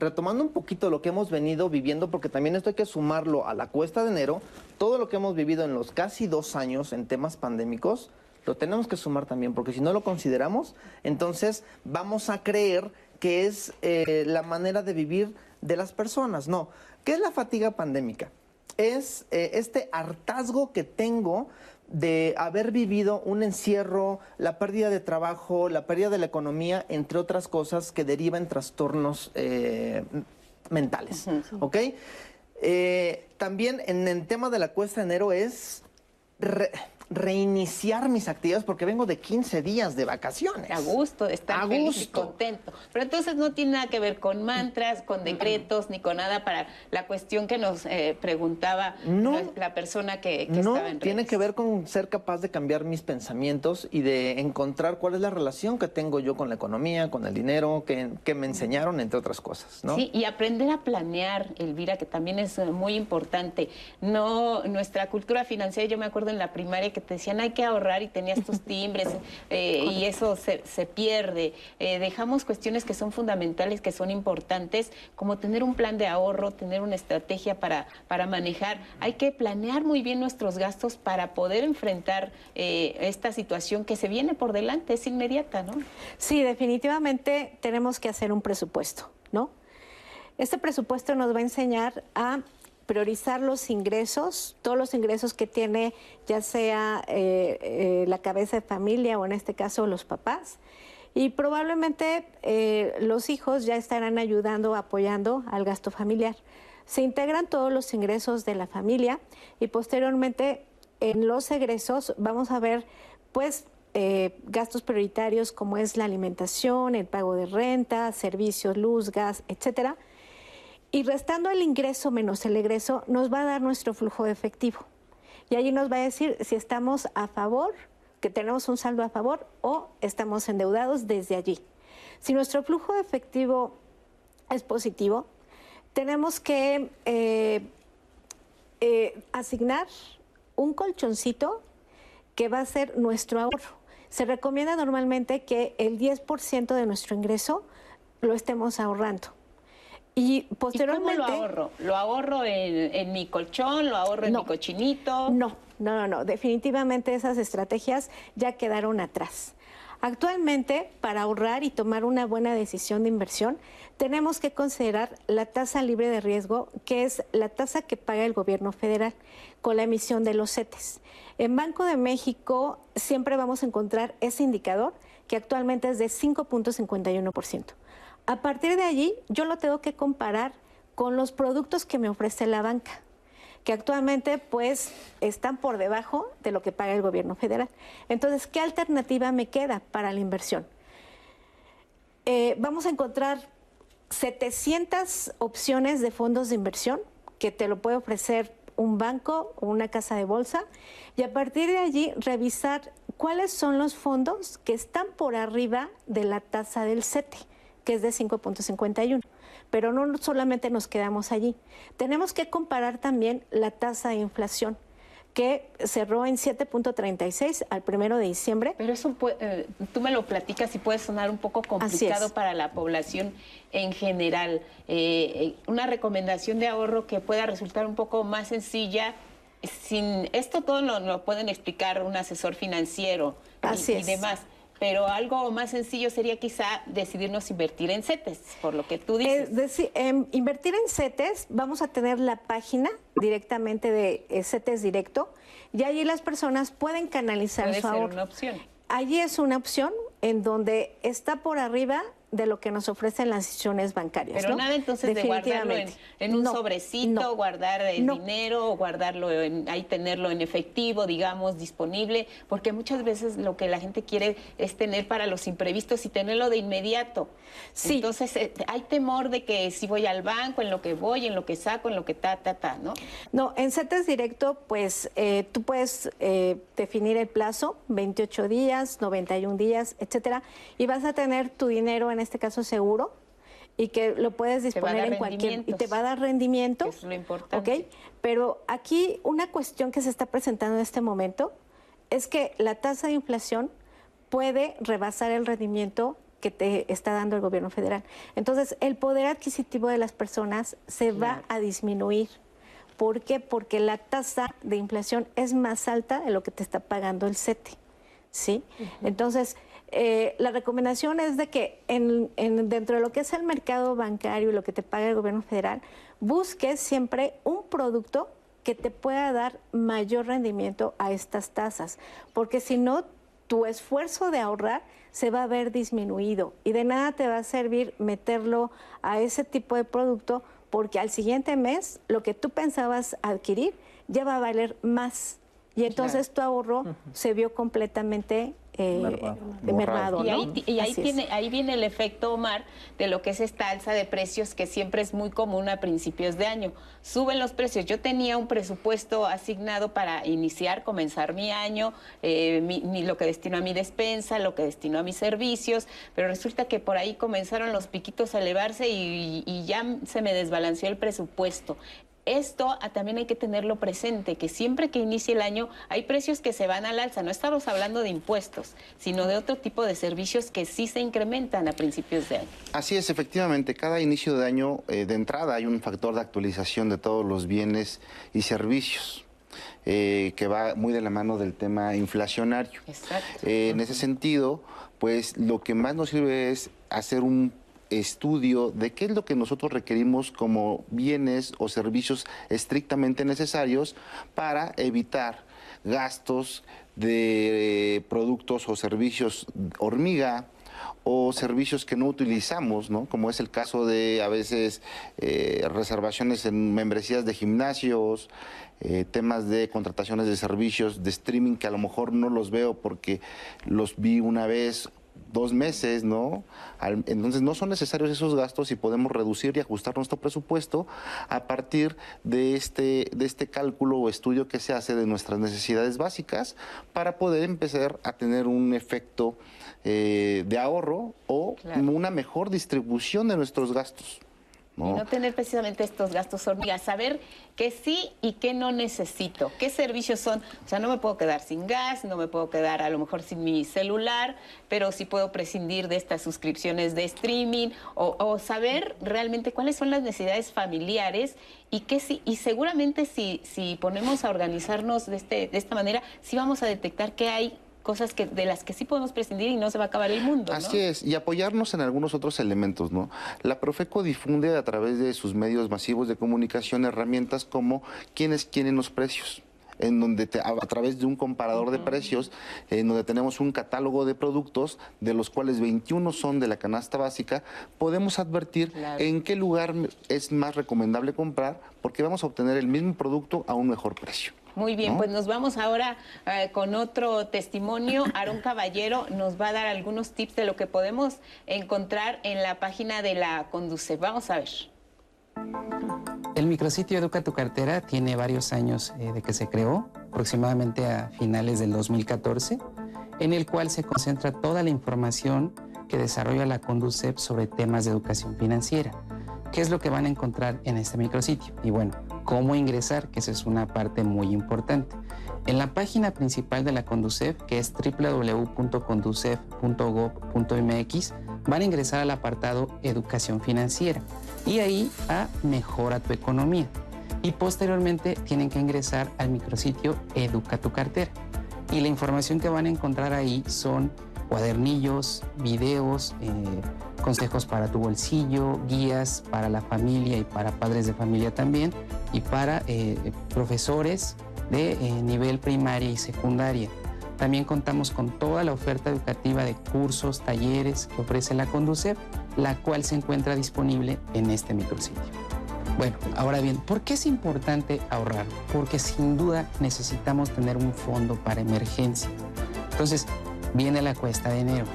Retomando un poquito lo que hemos venido viviendo, porque también esto hay que sumarlo a la cuesta de enero, todo lo que hemos vivido en los casi dos años en temas pandémicos, lo tenemos que sumar también, porque si no lo consideramos, entonces vamos a creer que es eh, la manera de vivir de las personas. No, ¿qué es la fatiga pandémica? Es eh, este hartazgo que tengo de haber vivido un encierro, la pérdida de trabajo, la pérdida de la economía, entre otras cosas que derivan trastornos eh, mentales. ¿Ok? también en el tema de la cuesta de enero es reiniciar mis actividades porque vengo de 15 días de vacaciones. A gusto, estar a feliz y contento. Pero entonces no tiene nada que ver con mantras, con decretos, ni con nada para la cuestión que nos eh, preguntaba la persona que, no, estaba en tiene que ver con ser capaz de cambiar mis pensamientos y de encontrar cuál es la relación que tengo yo con la economía, con el dinero, que, que me enseñaron, entre otras cosas. ¿no? Sí, y aprender a planear, Elvira, que también es muy importante. No, nuestra cultura financiera, yo me acuerdo en la primaria que te decían hay que ahorrar y tenías tus (laughs) timbres eh, y eso se, pierde. Eh, dejamos cuestiones que son fundamentales, que son importantes, como tener un plan de ahorro, tener una estrategia para, para manejar. Hay que planear muy bien nuestros gastos para poder enfrentar eh, esta situación que se viene por delante, es inmediata, ¿no? Sí, definitivamente tenemos que hacer un presupuesto, ¿no? Este presupuesto nos va a enseñar a priorizar los ingresos, todos los ingresos que tiene ya sea eh, eh, la cabeza de familia o en este caso los papás. Y probablemente eh, los hijos ya estarán ayudando, apoyando al gasto familiar. Se integran todos los ingresos de la familia y posteriormente en los egresos vamos a ver pues gastos prioritarios como es la alimentación, el pago de renta, servicios, luz, gas, etcétera y restando el ingreso menos el egreso, nos va a dar nuestro flujo de efectivo. Y allí nos va a decir si estamos a favor, que tenemos un saldo a favor, o estamos endeudados desde allí. Si nuestro flujo de efectivo es positivo, tenemos que eh, eh, asignar un colchoncito que va a ser nuestro ahorro. Se recomienda normalmente que el 10% de nuestro ingreso lo estemos ahorrando. Y posteriormente... cómo lo ahorro? ¿Lo ahorro en, mi colchón? ¿Lo ahorro en mi cochinito? No, no, no, no. Definitivamente esas estrategias ya quedaron atrás. Actualmente, para ahorrar y tomar una buena decisión de inversión, tenemos que considerar la tasa libre de riesgo, que es la tasa que paga el gobierno federal con la emisión de los CETES. En Banco de México siempre vamos a encontrar ese indicador, que actualmente es de 5.51%. A partir de allí, yo lo tengo que comparar con los productos que me ofrece la banca, que actualmente pues están por debajo de lo que paga el gobierno federal. Entonces, ¿qué alternativa me queda para la inversión? Eh, vamos a encontrar 700 opciones de fondos de inversión que te lo puede ofrecer un banco o una casa de bolsa y a partir de allí revisar cuáles son los fondos que están por arriba de la tasa del CETE que es de 5.51. Pero no solamente nos quedamos allí. Tenemos que comparar también la tasa de inflación que cerró en 7.36 al primero de diciembre. Pero eso eh, tú me lo platicas y puede sonar un poco complicado para la población en general. Eh, eh, una recomendación de ahorro que pueda resultar un poco más sencilla. Sin esto todo lo, lo pueden explicar un asesor financiero y, y demás pero algo más sencillo sería quizá decidirnos invertir en CETES, por lo que tú dices. Em, invertir en CETES, vamos a tener la página directamente de eh, CETES Directo y allí las personas pueden canalizar Puede su ser una opción. Allí es una opción en donde está por arriba de lo que nos ofrecen las instituciones bancarias. Pero nada entonces de guardarlo en, un sobrecito, guardar el dinero, o guardarlo en, ahí tenerlo en efectivo, digamos, disponible, porque muchas veces lo que la gente quiere es tener para los imprevistos y tenerlo de inmediato. Sí. Entonces eh, hay temor de que si voy al banco, en lo que voy, en lo que saco, en lo que ta, ta, ta, ¿no? No, en CETES directo, pues eh, tú puedes eh, definir el plazo, 28 días, 91 días, etcétera, y vas a tener tu dinero en este caso seguro, y que lo puedes disponer en cualquier y te va a dar rendimiento. Es lo importante. Pero aquí una cuestión que se está presentando en este momento es que la tasa de inflación puede rebasar el rendimiento que te está dando el gobierno federal. Entonces, el poder adquisitivo de las personas se va a disminuir. ¿Por qué? Porque la tasa de inflación es más alta de lo que te está pagando el CETE. ¿Sí? Entonces, eh, la recomendación es de que en, dentro de lo que es el mercado bancario y lo que te paga el gobierno federal, busques siempre un producto que te pueda dar mayor rendimiento a estas tasas, porque si no, tu esfuerzo de ahorrar se va a ver disminuido y de nada te va a servir meterlo a ese tipo de producto porque al siguiente mes lo que tú pensabas adquirir ya va a valer más. Y entonces tu ahorro se vio completamente eh, mermado. Y, ahí, tiene, ahí viene el efecto, Omar, de lo que es esta alza de precios que siempre es muy común a principios de año. Suben los precios. Yo tenía un presupuesto asignado para iniciar, comenzar mi año, eh, lo que destino a mi despensa, lo que destino a mis servicios, pero resulta que por ahí comenzaron los piquitos a elevarse y, y ya se me desbalanceó el presupuesto esto ah, también hay que tenerlo presente, que siempre que inicie el año hay precios que se van al alza. No estamos hablando de impuestos, sino de otro tipo de servicios que sí se incrementan a principios de año. Así es, efectivamente, cada inicio de año eh, de entrada hay un factor de actualización de todos los bienes y servicios. Eh, que va muy de la mano del tema inflacionario. Exacto. Eh, en ese sentido, pues lo que más nos sirve es hacer un estudio de qué es lo que nosotros requerimos como bienes o servicios estrictamente necesarios para evitar gastos de productos o servicios hormiga o servicios que no utilizamos, ¿no? como es el caso de a veces eh, reservaciones en membresías de gimnasios, eh, temas de contrataciones de servicios de streaming que a lo mejor no los veo porque los vi una vez dos meses, ¿no? entonces no son necesarios esos gastos y podemos reducir y ajustar nuestro presupuesto a partir de este, de este cálculo o estudio que se hace de nuestras necesidades básicas para poder empezar a tener un efecto eh, de ahorro o una mejor distribución de nuestros gastos. Y no tener precisamente estos gastos hormigas, saber qué sí y qué no necesito, qué servicios son. O sea, no me puedo quedar sin gas, no me puedo quedar a lo mejor sin mi celular, pero sí puedo prescindir de estas suscripciones de streaming o, saber realmente cuáles son las necesidades familiares y qué sí. Y seguramente si, si ponemos a organizarnos de, este, de esta manera, sí vamos a detectar que hay cosas que, de las que sí podemos prescindir y no se va a acabar el mundo. Así es, y apoyarnos en algunos otros elementos, ¿no? La Profeco difunde a través de sus medios masivos de comunicación herramientas como quiénes quieren los precios en donde a, través de un comparador de precios, en donde tenemos un catálogo de productos, de los cuales 21 son de la canasta básica, podemos advertir en qué lugar es más recomendable comprar, porque vamos a obtener el mismo producto a un mejor precio. Muy bien, pues nos vamos ahora eh, con otro testimonio. (coughs) Aaron Caballero nos va a dar algunos tips de lo que podemos encontrar en la página de la Conduce. Vamos a ver. El micrositio Educa tu cartera tiene varios años eh, de que se creó, aproximadamente a finales del 2014, en el cual se concentra toda la información que desarrolla la Conducep sobre temas de educación financiera ¿qué es lo que van a encontrar en este micrositio? Y bueno, cómo ingresar, que esa es una parte muy importante. En la página principal de la Conducef, que es www.conducef.gov.mx, van a ingresar al apartado Educación Financiera y ahí a Mejora tu Economía. Y posteriormente tienen que ingresar al micrositio Educa tu Cartera. Y la información que van a encontrar ahí son cuadernillos, videos, eh, consejos para tu bolsillo, guías para la familia y para padres de familia también, y para eh, profesores de eh, nivel primaria y secundaria. También contamos con toda la oferta educativa de cursos, talleres que ofrece la Conducef, la cual se encuentra disponible en este micrositio. Bueno, ahora bien, ¿por qué es importante ahorrar? Porque sin duda necesitamos tener un fondo para emergencia. Entonces, viene la cuesta de enero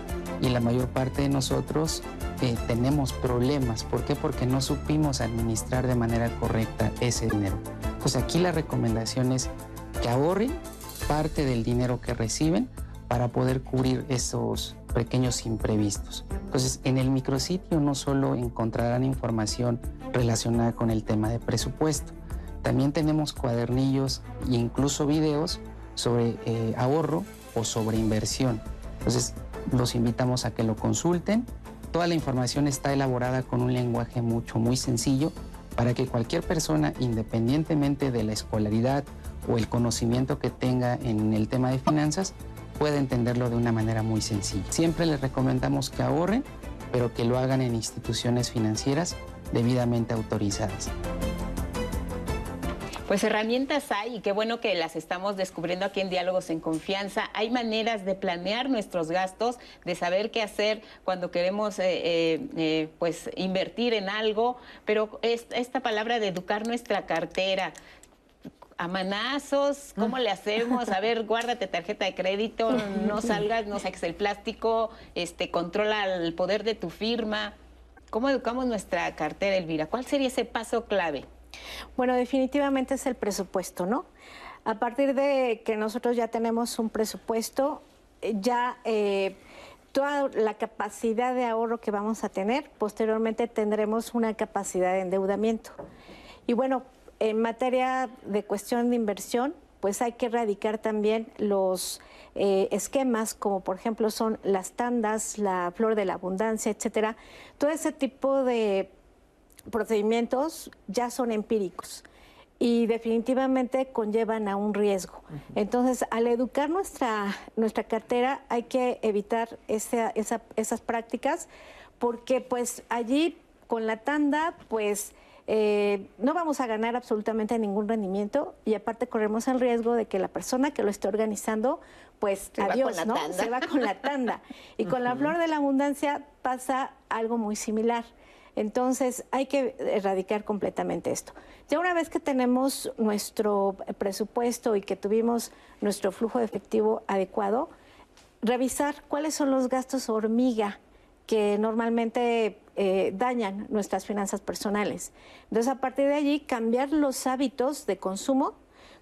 y la mayor parte de nosotros eh, tenemos problemas. ¿Por qué? Porque no supimos administrar de manera correcta ese dinero. Pues aquí la recomendación es que ahorren parte del dinero que reciben para poder cubrir esos pequeños imprevistos. Entonces, en el micrositio no solo encontrarán información relacionada con el tema de presupuesto, también tenemos cuadernillos e incluso videos sobre eh, ahorro o sobre inversión. Entonces, los invitamos a que lo consulten. Toda la información está elaborada con un lenguaje mucho, muy sencillo para que cualquier persona, independientemente de la escolaridad o el conocimiento que tenga en el tema de finanzas, pueda entenderlo de una manera muy sencilla. Siempre les recomendamos que ahorren, pero que lo hagan en instituciones financieras debidamente autorizadas. Pues herramientas hay y qué bueno que las estamos descubriendo aquí en Diálogos en Confianza. Hay maneras de planear nuestros gastos, de saber qué hacer cuando queremos eh, eh, eh, pues invertir en algo, pero esta palabra de educar nuestra cartera, a manazos, ¿cómo le hacemos? A ver, guárdate tarjeta de crédito, no (laughs) salgas, no saques el plástico, este, controla el poder de tu firma. ¿Cómo educamos nuestra cartera, Elvira? ¿Cuál sería ese paso clave? Bueno, definitivamente es el presupuesto, ¿no? A partir de que nosotros ya tenemos un presupuesto, eh, ya eh, toda la capacidad de ahorro que vamos a tener, posteriormente tendremos una capacidad de endeudamiento. Y bueno, en materia de cuestión de inversión, pues hay que erradicar también los eh, esquemas, como por ejemplo son las tandas, la flor de la abundancia, etcétera. Todo ese tipo de procedimientos ya son empíricos y definitivamente conllevan a un riesgo. Entonces, al educar nuestra, nuestra cartera hay que evitar esas prácticas porque pues allí con la tanda pues eh, no vamos a ganar absolutamente ningún rendimiento y aparte corremos el riesgo de que la persona que lo esté organizando pues adiós, ¿no? Se va con la tanda. Y con la (laughs) flor de la abundancia pasa algo muy similar. Entonces hay que erradicar completamente esto. Ya una vez que tenemos nuestro presupuesto y que tuvimos nuestro flujo de efectivo adecuado, revisar cuáles son los gastos hormiga que normalmente eh, dañan nuestras finanzas personales. Entonces, a partir de allí, cambiar los hábitos de consumo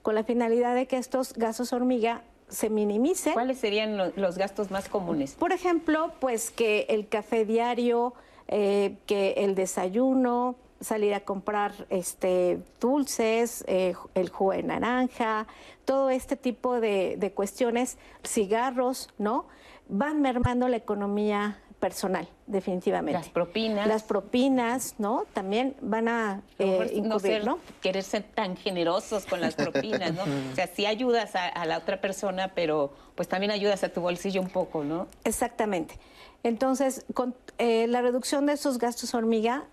con la finalidad de que estos gastos hormiga se minimicen. ¿Cuáles serían los gastos más comunes? Por ejemplo, pues que el café diario, eh, que el desayuno, salir a comprar este, dulces, eh, el jugo de naranja, todo este tipo de, de, cuestiones, cigarros, ¿no? Van mermando la economía personal, definitivamente. Las propinas. Las propinas, ¿no? También van a eh, no, ser, ¿no? Querer ser tan generosos con las propinas, ¿no? o sea, sí ayudas a, la otra persona, pero pues también ayudas a tu bolsillo un poco, ¿no? Exactamente. Entonces, con eh, la reducción de esos gastos hormiga,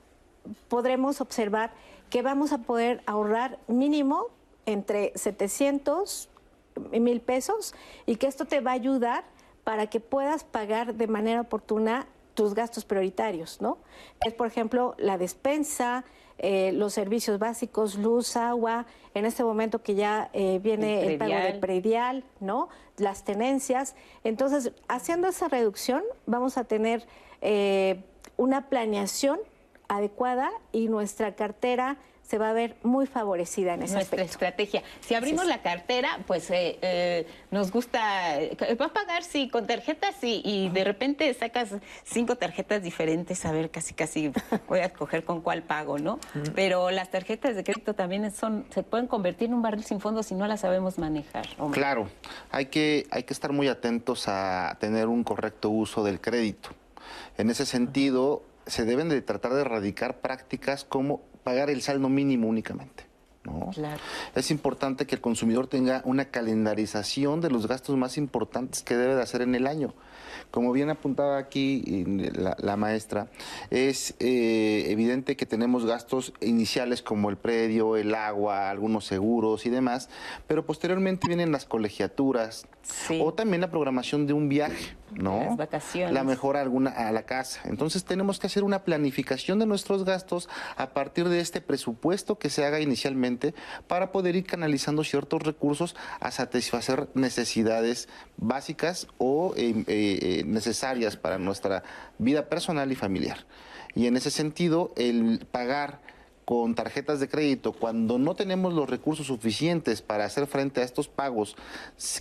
podremos observar que vamos a poder ahorrar mínimo entre 700 mil pesos y que esto te va a ayudar para que puedas pagar de manera oportuna tus gastos prioritarios, ¿no? Es, por ejemplo, la despensa, eh, los servicios básicos, luz, agua, en este momento que ya eh, viene el, pago de predial, ¿no? Las tenencias. Entonces, haciendo esa reducción, vamos a tener eh, una planeación adecuada y nuestra cartera se va a ver muy favorecida en ese Nuestra aspecto. estrategia. Si abrimos la cartera, pues eh, eh, nos gusta, eh, va a pagar, sí, con tarjetas, sí, y de repente sacas cinco tarjetas diferentes, a ver, casi, casi voy a escoger con cuál pago, ¿no? Pero las tarjetas de crédito también son, se pueden convertir en un barril sin fondo si no las sabemos manejar. hombre. Claro, hay que, hay que estar muy atentos a tener un correcto uso del crédito. En ese sentido, se deben de tratar de erradicar prácticas como pagar el saldo mínimo únicamente. ¿no? Claro. Es importante que el consumidor tenga una calendarización de los gastos más importantes que debe de hacer en el año. Como bien apuntaba aquí la, la maestra, es eh, evidente que tenemos gastos iniciales como el predio, el agua, algunos seguros y demás, pero posteriormente vienen las colegiaturas Sí. o también la programación de un viaje, ¿no? Las vacaciones. La mejora alguna a la casa. Entonces tenemos que hacer una planificación de nuestros gastos a partir de este presupuesto que se haga inicialmente para poder ir canalizando ciertos recursos a satisfacer necesidades básicas o eh, eh, necesarias para nuestra vida personal y familiar. Y en ese sentido, el pagar con tarjetas de crédito, cuando no tenemos los recursos suficientes para hacer frente a estos pagos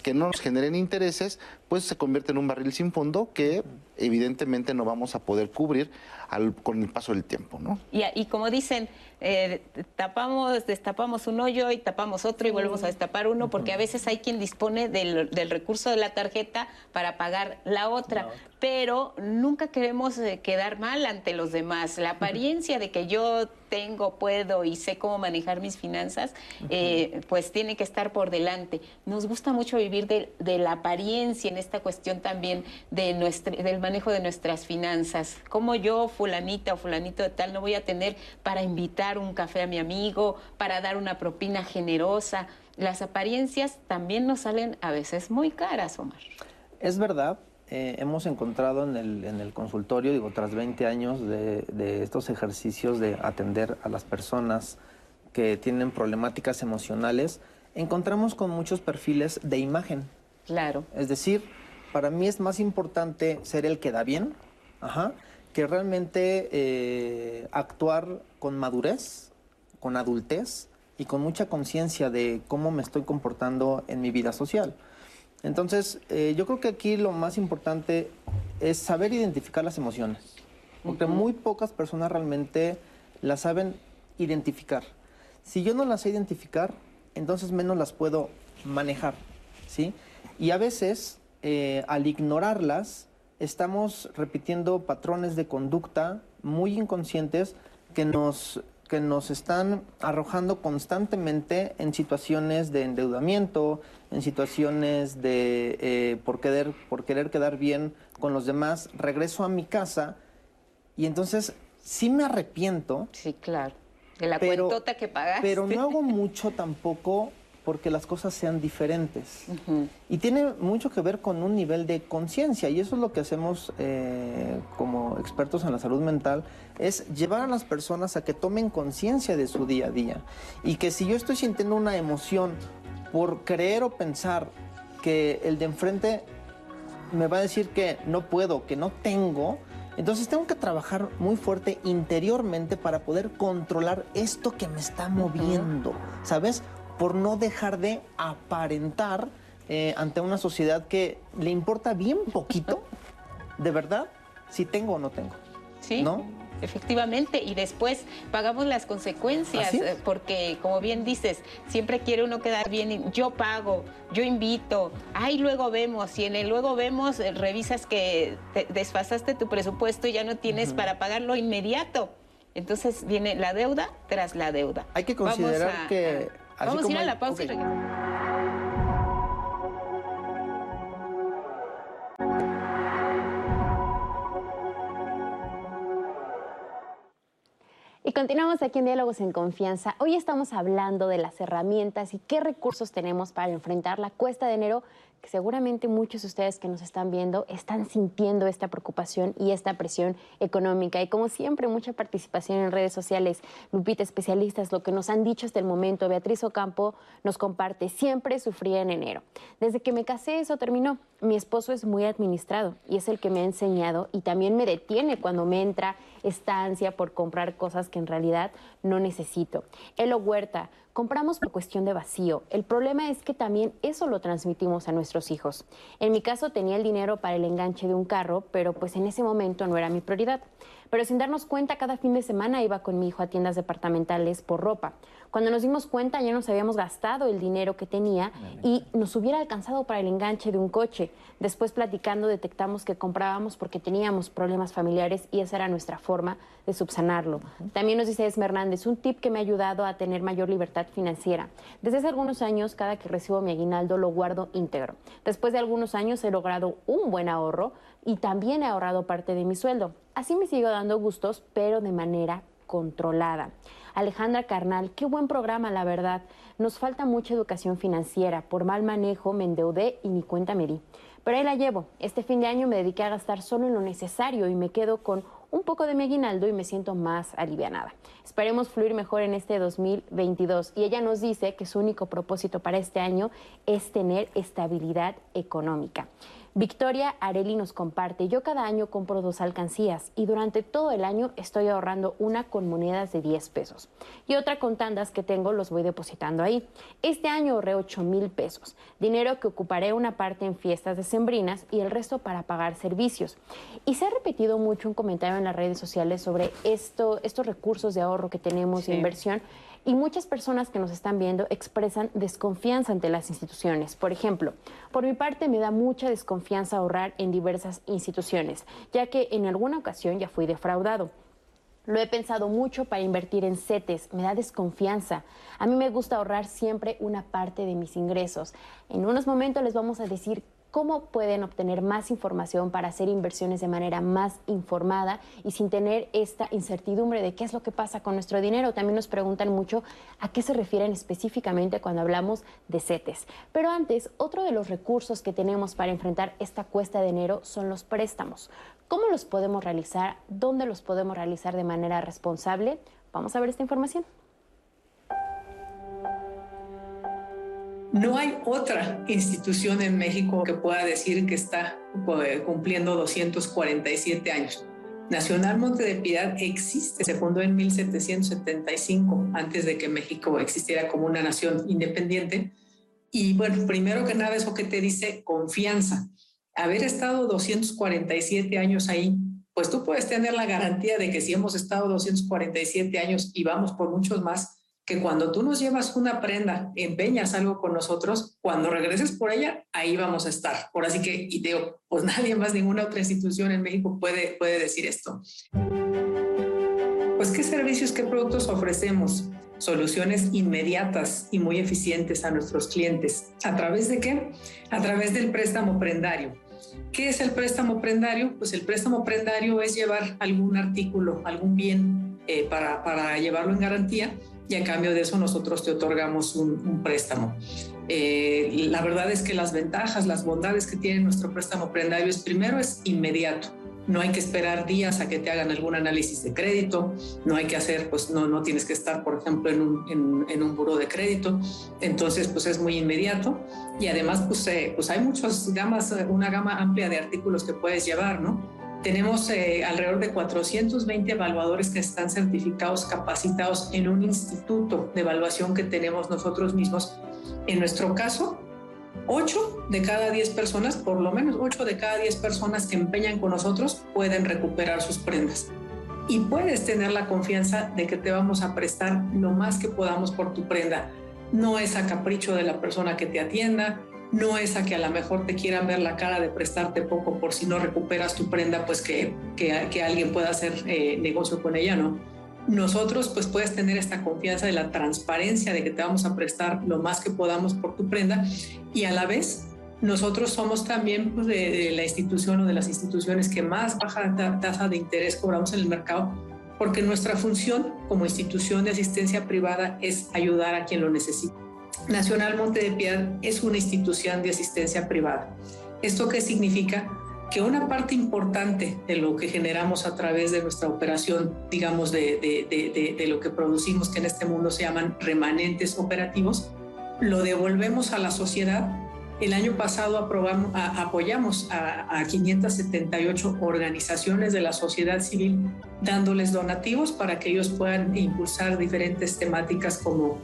que no nos generen intereses, pues se convierte en un barril sin fondo que evidentemente no vamos a poder cubrir al- con el paso del tiempo, ¿no? Y, y como dicen, eh, tapamos, destapamos un hoyo y tapamos otro y volvemos a destapar uno, porque a veces hay quien dispone del, del recurso de la tarjeta para pagar la otra, pero nunca queremos eh, quedar mal ante los demás. La apariencia de que yo tengo, puedo y sé cómo manejar mis finanzas, eh, pues tiene que estar por delante. Nos gusta mucho vivir de, de la apariencia en esta cuestión también de nuestra, del manejo de nuestras finanzas. Como yo, fulanita o fulanito de tal, no voy a tener para invitar un café a mi amigo, para dar una propina generosa. Las apariencias también nos salen a veces muy caras, Omar. Es verdad, eh, hemos encontrado en el, en el consultorio, digo, tras 20 años de, de estos ejercicios de atender a las personas que tienen problemáticas emocionales, encontramos con muchos perfiles de imagen. Claro. Es decir, para mí es más importante ser el que da bien, ajá, que realmente eh, actuar con madurez, con adultez y con mucha conciencia de cómo me estoy comportando en mi vida social. Entonces, eh, yo creo que aquí lo más importante es saber identificar las emociones, porque muy pocas personas realmente las saben identificar. Si yo no las sé identificar, entonces menos las puedo manejar, ¿sí? Y a veces, eh, al ignorarlas, estamos repitiendo patrones de conducta muy inconscientes que nos, que nos están arrojando constantemente en situaciones de endeudamiento, en situaciones de eh, por, querer, por querer quedar bien con los demás. Regreso a mi casa y entonces sí me arrepiento, Sí, claro. De la Pero- cuentota que pagaste. pero no hago (laughs) mucho tampoco porque las cosas sean diferentes. Y tiene mucho que ver con un nivel de conciencia, y eso es lo que hacemos eh, como expertos en la salud mental, es llevar a las personas a que tomen conciencia de su día a día. Y que si yo estoy sintiendo una emoción por creer o pensar que el de enfrente me va a decir que no puedo, que no tengo, entonces tengo que trabajar muy fuerte interiormente para poder controlar esto que me está moviendo, ¿sabes? Por no dejar de aparentar eh, ante una sociedad que le importa bien poquito, (laughs) de verdad, si tengo o no tengo. Sí, ¿No? efectivamente. Y después pagamos las consecuencias, eh, porque como bien dices, siempre quiere uno quedar bien. Yo pago, yo invito, ay, luego vemos. Y en el luego vemos, eh, revisas que te- desfasaste tu presupuesto y ya no tienes para pagarlo inmediato. Entonces viene la deuda tras la deuda. Hay que considerar a- que, así vamos a ir a la pausa y regresamos. Y continuamos aquí en Diálogos en Confianza. Hoy estamos hablando de las herramientas y qué recursos tenemos para enfrentar la cuesta de enero, que seguramente muchos de ustedes que nos están viendo están sintiendo esta preocupación y esta presión económica. Y como siempre, mucha participación en redes sociales. Lupita, especialistas, lo que nos han dicho hasta el momento. Beatriz Ocampo nos comparte, siempre sufría en enero. Desde que me casé eso terminó. Mi esposo es muy administrado y es el que me ha enseñado y también me detiene cuando me entra esta ansia por comprar cosas que en realidad no necesito. Elo Huerta, compramos por cuestión de vacío. El problema es que también eso lo transmitimos a nuestros hijos. En mi caso tenía el dinero para el enganche de un carro, pero pues en ese momento no era mi prioridad. Pero sin darnos cuenta, cada fin de semana iba con mi hijo a tiendas departamentales por ropa. Cuando nos dimos cuenta ya nos habíamos gastado el dinero que tenía y nos hubiera alcanzado para el enganche de un coche. Después platicando detectamos que comprábamos porque teníamos problemas familiares y esa era nuestra forma de subsanarlo. También nos dice Esme Hernández, un tip que me ha ayudado a tener mayor libertad financiera. Desde hace algunos años, cada que recibo mi aguinaldo lo guardo íntegro. Después de algunos años he logrado un buen ahorro y también he ahorrado parte de mi sueldo. Así me sigo dando gustos, pero de manera controlada. Alejandra Carnal, qué buen programa, la verdad. Nos falta mucha educación financiera. Por mal manejo me endeudé y ni cuenta me di. Pero ahí la llevo. Este fin de año me dediqué a gastar solo en lo necesario y me quedo con un poco de mi aguinaldo y me siento más alivianada. Esperemos fluir mejor en este 2022. Y ella nos dice que su único propósito para este año es tener estabilidad económica. Victoria Areli nos comparte, yo cada año compro dos alcancías y durante todo el año estoy ahorrando una con monedas de 10 pesos y otra con tandas que tengo los voy depositando ahí. Este año ahorré 8 mil pesos, dinero que ocuparé una parte en fiestas decembrinas y el resto para pagar servicios. Y se ha repetido mucho un comentario en las redes sociales sobre esto, estos recursos de ahorro que tenemos de inversión y muchas personas que nos están viendo expresan desconfianza ante las instituciones. Por ejemplo, por mi parte me da mucha desconfianza ahorrar en diversas instituciones, ya que en alguna ocasión ya fui defraudado. Lo he pensado mucho para invertir en CETES, me da desconfianza. A mí me gusta ahorrar siempre una parte de mis ingresos. En unos momentos les vamos a decir cómo pueden obtener más información para hacer inversiones de manera más informada y sin tener esta incertidumbre de qué es lo que pasa con nuestro dinero. También nos preguntan mucho a qué se refieren específicamente cuando hablamos de CETES. Pero antes, otro de los recursos que tenemos para enfrentar esta cuesta de enero son los préstamos. ¿Cómo los podemos realizar? ¿Dónde los podemos realizar de manera responsable? Vamos a ver esta información. No hay otra institución en México que pueda decir que está cumpliendo 247 años. Nacional Monte de Piedad existe, se fundó en 1775, antes de que México existiera como una nación independiente. Y bueno, primero que nada, eso que te dice confianza. Haber estado 247 años ahí, pues tú puedes tener la garantía de que si hemos estado 247 años y vamos por muchos más, que cuando tú nos llevas una prenda, empeñas algo con nosotros, cuando regreses por ella, ahí vamos a estar. Por así que, y digo, pues (laughs) nadie más, ninguna otra institución en México puede, puede decir esto. Pues, ¿qué servicios, qué productos ofrecemos? Soluciones inmediatas y muy eficientes a nuestros clientes. ¿A través de qué? A través del préstamo prendario. ¿Qué es el préstamo prendario? Pues el préstamo prendario es llevar algún artículo, algún bien eh, para, para llevarlo en garantía y a cambio de eso nosotros te otorgamos un, préstamo. Eh, la verdad es que las ventajas, las bondades que tiene nuestro préstamo prendario es primero es inmediato. No hay que esperar días a que te hagan algún análisis de crédito, no hay que hacer, pues no, no tienes que estar, por ejemplo, en un, en, un buro de crédito, entonces pues es muy inmediato y además pues, eh, pues hay muchas gamas, una gama amplia de artículos que puedes llevar, ¿no? Tenemos eh, alrededor de 420 evaluadores que están certificados, capacitados en un instituto de evaluación que tenemos nosotros mismos. En nuestro caso, 8 de cada 10 personas, por lo menos 8 de cada 10 personas que empeñan con nosotros pueden recuperar sus prendas. Y puedes tener la confianza de que te vamos a prestar lo más que podamos por tu prenda. No es a capricho de la persona que te atienda, no es a que a lo mejor te quieran ver la cara de prestarte poco por si no recuperas tu prenda, pues que, que, alguien pueda hacer eh, negocio con ella, ¿no? Nosotros pues puedes tener esta confianza de la transparencia de que te vamos a prestar lo más que podamos por tu prenda y a la vez nosotros somos también pues, de, la institución o de las instituciones que más baja tasa de interés cobramos en el mercado porque nuestra función como institución de asistencia privada es ayudar a quien lo necesita. Nacional Monte de Piedad es una institución de asistencia privada. ¿Esto qué significa? Que una parte importante de lo que generamos a través de nuestra operación, digamos, de, de, lo que producimos, que en este mundo se llaman remanentes operativos, lo devolvemos a la sociedad El año pasado apoyamos a, a 578 organizaciones de la sociedad civil dándoles donativos para que ellos puedan impulsar diferentes temáticas como,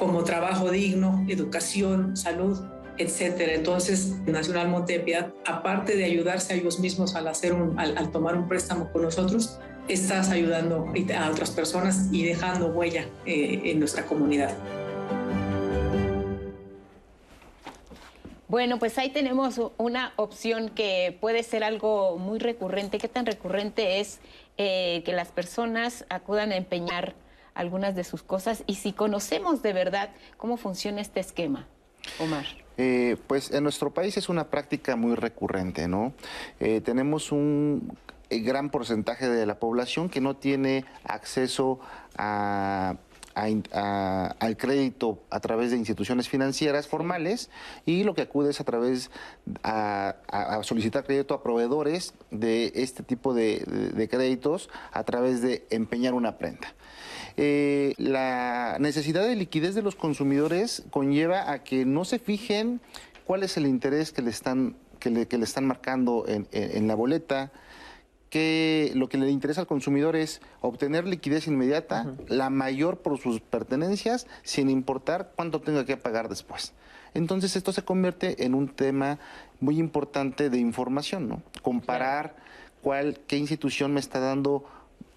como trabajo digno, educación, salud, etcétera. Entonces, Nacional Montepiedad, aparte de ayudarse a ellos mismos al, hacer un, al, tomar un préstamo con nosotros, estás ayudando a otras personas y dejando huella eh, en nuestra comunidad. Bueno, pues ahí tenemos una opción que puede ser algo muy recurrente. ¿Qué tan recurrente es eh, que las personas acudan a empeñar algunas de sus cosas? Y si conocemos de verdad cómo funciona este esquema, Omar. Eh, pues en nuestro país es una práctica muy recurrente, ¿no? Eh, tenemos un gran porcentaje de la población que no tiene acceso al crédito a través de instituciones financieras formales y lo que acude es a través a, solicitar crédito a proveedores de este tipo de créditos a través de empeñar una prenda. Eh, la necesidad de liquidez de los consumidores conlleva a que no se fijen cuál es el interés que le están, que le, están marcando en, la boleta, que lo que le interesa al consumidor es obtener liquidez inmediata, la mayor por sus pertenencias, sin importar cuánto tenga que pagar después. Entonces esto se convierte en un tema muy importante de información, ¿no? Comparar cuál, qué institución me está dando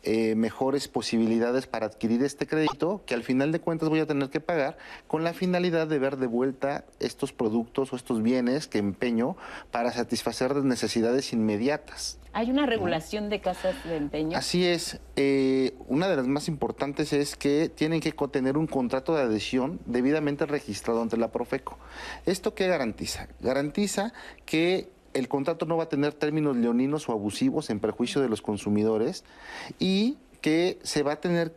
eh, mejores posibilidades para adquirir este crédito que al final de cuentas voy a tener que pagar con la finalidad de ver de vuelta estos productos o estos bienes que empeño para satisfacer necesidades inmediatas. ¿Hay una regulación de casas de empeño? Así es. Eh, una de las más importantes es que tienen que tener un contrato de adhesión debidamente registrado ante la Profeco. ¿Esto qué garantiza? Garantiza que el contrato no va a tener términos leoninos o abusivos en perjuicio de los consumidores y que se va a tener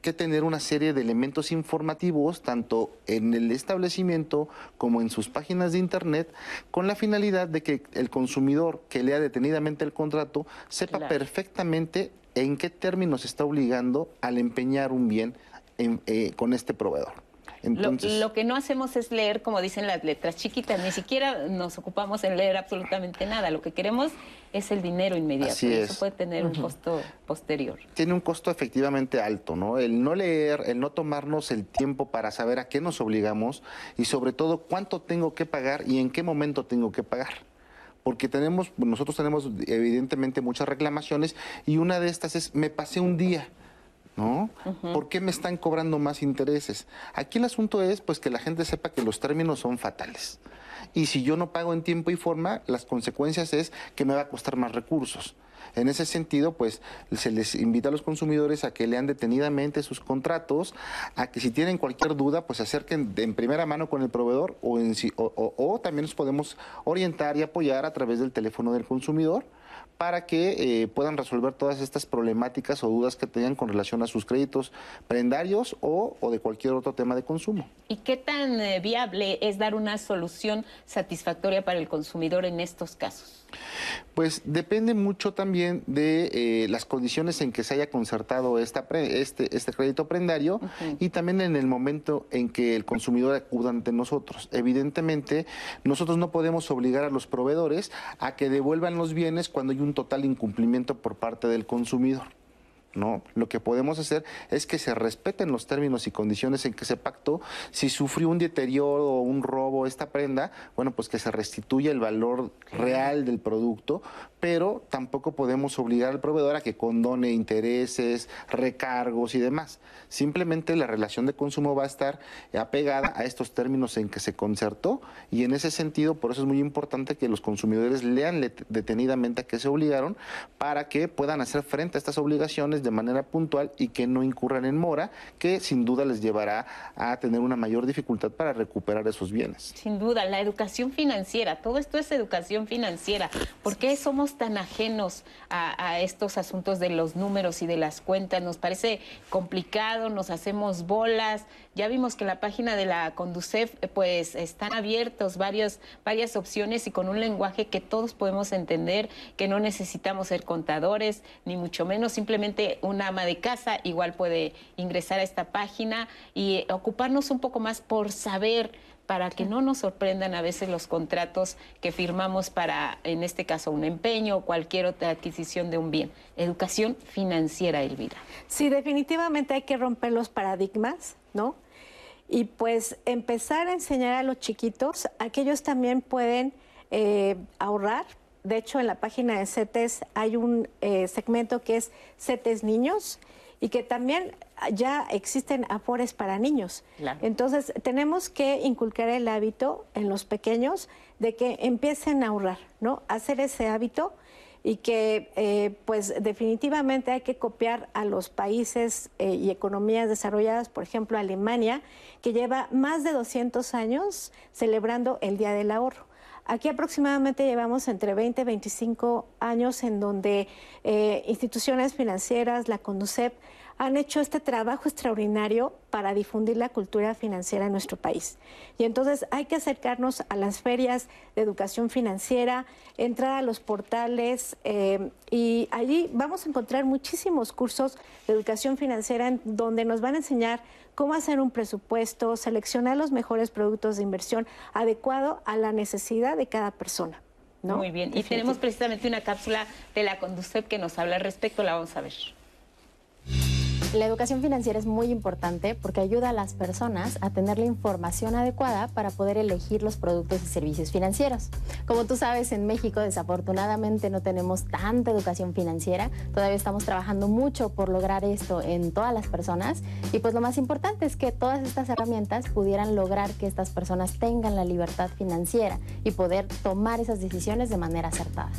que tener una serie de elementos informativos tanto en el establecimiento como en sus páginas de internet con la finalidad de que el consumidor que lea detenidamente el contrato sepa perfectamente en qué términos está obligando al empeñar un bien eh, con este proveedor lo, que no hacemos es leer, como dicen las letras chiquitas, ni siquiera nos ocupamos en leer absolutamente nada. Lo que queremos es el dinero inmediato. Así Eso puede tener un costo posterior. Tiene un costo efectivamente alto, ¿no? El no leer, el no tomarnos el tiempo para saber a qué nos obligamos y sobre todo cuánto tengo que pagar y en qué momento tengo que pagar porque tenemos, nosotros tenemos evidentemente muchas reclamaciones y una de estas es me pasé un día. ¿No? ¿Por qué me están cobrando más intereses? Aquí el asunto es pues que la gente sepa que los términos son fatales. Y si yo no pago en tiempo y forma, las consecuencias es que me va a costar más recursos. En ese sentido, pues se les invita a los consumidores a que lean detenidamente sus contratos, a que si tienen cualquier duda, pues se acerquen en primera mano con el proveedor o, en, o también nos podemos orientar y apoyar a través del teléfono del consumidor para que eh, puedan resolver todas estas problemáticas o dudas que tengan con relación a sus créditos prendarios o, de cualquier otro tema de consumo. ¿Y qué tan eh, viable es dar una solución satisfactoria para el consumidor en estos casos? Pues depende mucho también de eh, las condiciones en que se haya concertado esta este, este crédito prendario y también en el momento en que el consumidor acuda ante nosotros. Evidentemente, nosotros no podemos obligar a los proveedores a que devuelvan los bienes cuando hay un total incumplimiento por parte del consumidor. ¿No? Lo que podemos hacer es que se respeten los términos y condiciones en que se pactó. Si sufrió un deterioro o un robo esta prenda, bueno, pues que se restituya el valor real del producto, pero tampoco podemos obligar al proveedor a que condone intereses, recargos y demás. Simplemente la relación de consumo va a estar apegada a estos términos en que se concertó y en ese sentido, por eso es muy importante que los consumidores lean detenidamente a qué se obligaron para que puedan hacer frente a estas obligaciones de manera puntual y que no incurran en mora, que sin duda les llevará a tener una mayor dificultad para recuperar esos bienes. Sin duda, la educación financiera, todo esto es educación financiera. ¿Por qué somos tan ajenos a, estos asuntos de los números y de las cuentas? Nos parece complicado, nos hacemos bolas. Ya vimos que la página de la Conducef, pues están abiertos varias opciones y con un lenguaje que todos podemos entender, que no necesitamos ser contadores, ni mucho menos, simplemente una ama de casa igual puede ingresar a esta página y ocuparnos un poco más por saber para que no nos sorprendan a veces los contratos que firmamos para, en este caso, un empeño o cualquier otra adquisición de un bien. Educación financiera, Elvira. Sí, definitivamente hay que romper los paradigmas, ¿no? Y pues empezar a enseñar a los chiquitos a que ellos también pueden eh, ahorrar. De hecho, en la página de CETES hay un eh, segmento que es CETES Niños y que también ya existen afores para niños. Entonces, tenemos que inculcar el hábito en los pequeños de que empiecen a ahorrar, ¿no? Hacer ese hábito y que eh, pues definitivamente hay que copiar a los países eh, y economías desarrolladas, por ejemplo Alemania, que lleva más de 200 años celebrando el Día del Ahorro. Aquí aproximadamente llevamos entre 20 y 25 años en donde eh, instituciones financieras, la CONDUCEP, han hecho este trabajo extraordinario para difundir la cultura financiera en nuestro país. Y entonces hay que acercarnos a las ferias de educación financiera, entrar a los portales eh, y allí vamos a encontrar muchísimos cursos de educación financiera en donde nos van a enseñar cómo hacer un presupuesto, seleccionar los mejores productos de inversión adecuado a la necesidad de cada persona. Muy bien, y tenemos precisamente una cápsula de la Conducep que nos habla al respecto, la vamos a ver. La educación financiera es muy importante porque ayuda a las personas a tener la información adecuada para poder elegir los productos y servicios financieros. Como tú sabes, en México desafortunadamente no tenemos tanta educación financiera. Todavía estamos trabajando mucho por lograr esto en todas las personas. Y pues lo más importante es que todas estas herramientas pudieran lograr que estas personas tengan la libertad financiera y poder tomar esas decisiones de manera acertada.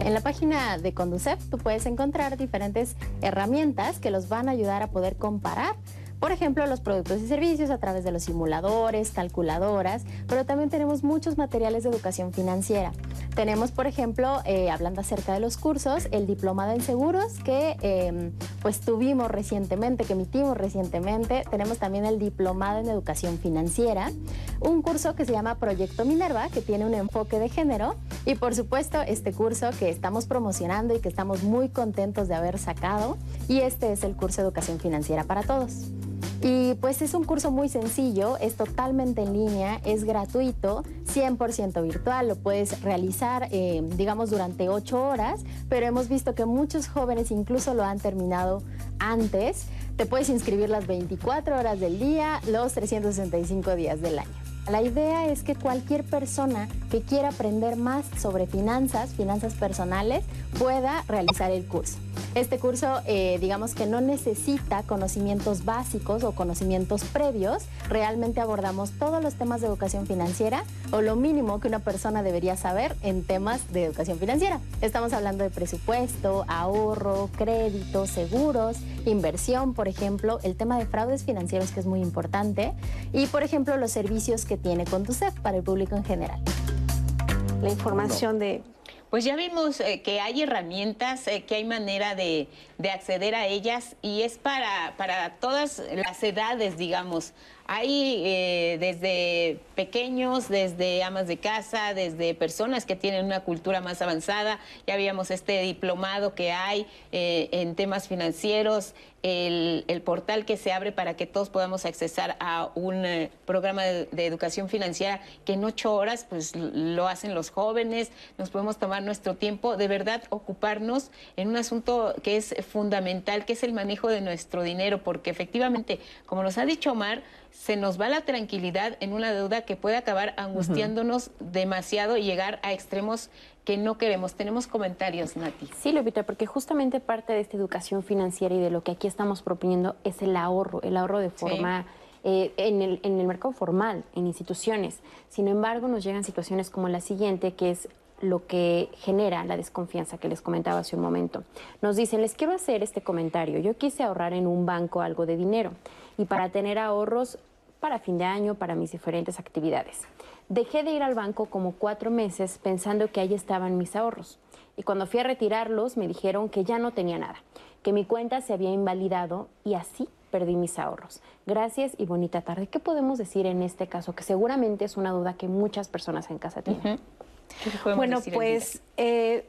En la página de Conducef tú puedes encontrar diferentes herramientas que los van a ayudar a poder comparar por ejemplo, los productos y servicios a través de los simuladores, calculadoras, pero también tenemos muchos materiales de educación financiera. Tenemos, por ejemplo, eh, hablando acerca de los cursos, el diplomado en seguros que em, pues tuvimos recientemente, que emitimos recientemente. Tenemos también el diplomado en educación financiera, un curso que se llama Proyecto Minerva, que tiene un enfoque de género. Y por supuesto, este curso que estamos promocionando y que estamos muy contentos de haber sacado. Y este es el curso de educación financiera para todos. Y pues es un curso muy sencillo, es totalmente en línea, es gratuito, 100% virtual, lo puedes realizar, eh, digamos, durante 8 horas, pero hemos visto que muchos jóvenes incluso lo han terminado antes. Te puedes inscribir las 24 horas del día, los 365 días del año. La idea es que cualquier persona que quiera aprender más sobre finanzas, finanzas personales, pueda realizar el curso. Este curso, eh, digamos que no necesita conocimientos básicos o conocimientos previos. Realmente abordamos todos los temas de educación financiera o lo mínimo que una persona debería saber en temas de educación financiera. Estamos hablando de presupuesto, ahorro, crédito, seguros, inversión, por ejemplo, el tema de fraudes financieros que es muy importante y, por ejemplo, los servicios que tiene Conducef para el público en general. La información de pues ya vimos eh, que hay herramientas, eh, que hay manera de, acceder a ellas y es para, para todas las edades, digamos. Hay eh, desde pequeños, desde amas de casa, desde personas que tienen una cultura más avanzada. Ya habíamos este diplomado que hay eh, en temas financieros, el, portal que se abre para que todos podamos accesar a un eh, programa de, de, educación financiera que en ocho horas pues lo hacen los jóvenes, nos podemos tomar nuestro tiempo, de verdad ocuparnos en un asunto que es fundamental, que es el manejo de nuestro dinero, porque efectivamente, como nos ha dicho Omar, se nos va la tranquilidad en una deuda que puede acabar angustiándonos demasiado y llegar a extremos que no queremos. Tenemos comentarios, Nati. Sí, Lupita, porque justamente parte de esta educación financiera y de lo que aquí estamos proponiendo es el ahorro, el ahorro de forma... Eh, en, el, en el mercado formal, en instituciones. Sin embargo, nos llegan situaciones como la siguiente, que es lo que genera la desconfianza que les comentaba hace un momento. Nos dicen, les quiero hacer este comentario, yo quise ahorrar en un banco algo de dinero y para tener ahorros para fin de año, para mis diferentes actividades. Dejé de ir al banco como cuatro meses pensando que ahí estaban mis ahorros. Y cuando fui a retirarlos me dijeron que ya no tenía nada, que mi cuenta se había invalidado y así perdí mis ahorros. Gracias y bonita tarde. ¿Qué podemos decir en este caso? Que seguramente es una duda que muchas personas en casa tienen. Bueno, pues eh,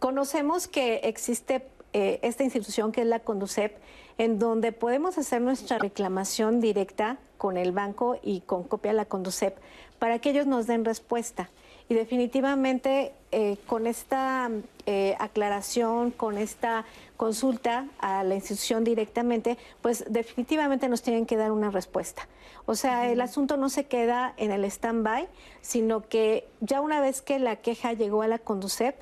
conocemos que existe eh, esta institución que es la Conducep, en donde podemos hacer nuestra reclamación directa con el banco y con copia de la Conducep para que ellos nos den respuesta. Y definitivamente eh, con esta eh, aclaración, con esta consulta a la institución directamente, pues definitivamente nos tienen que dar una respuesta. O sea, el asunto no se queda en el stand-by, sino que ya una vez que la queja llegó a la Conducep,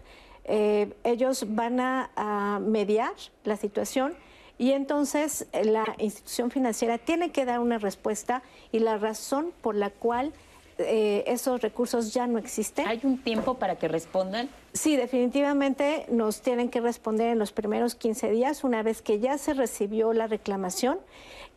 eh, ellos van a mediar la situación y entonces la institución financiera tiene que dar una respuesta y la razón por la cual eh, esos recursos ya no existen. ¿Hay un tiempo para que respondan? Sí, definitivamente nos tienen que responder en los primeros 15 días, una vez que ya se recibió la reclamación.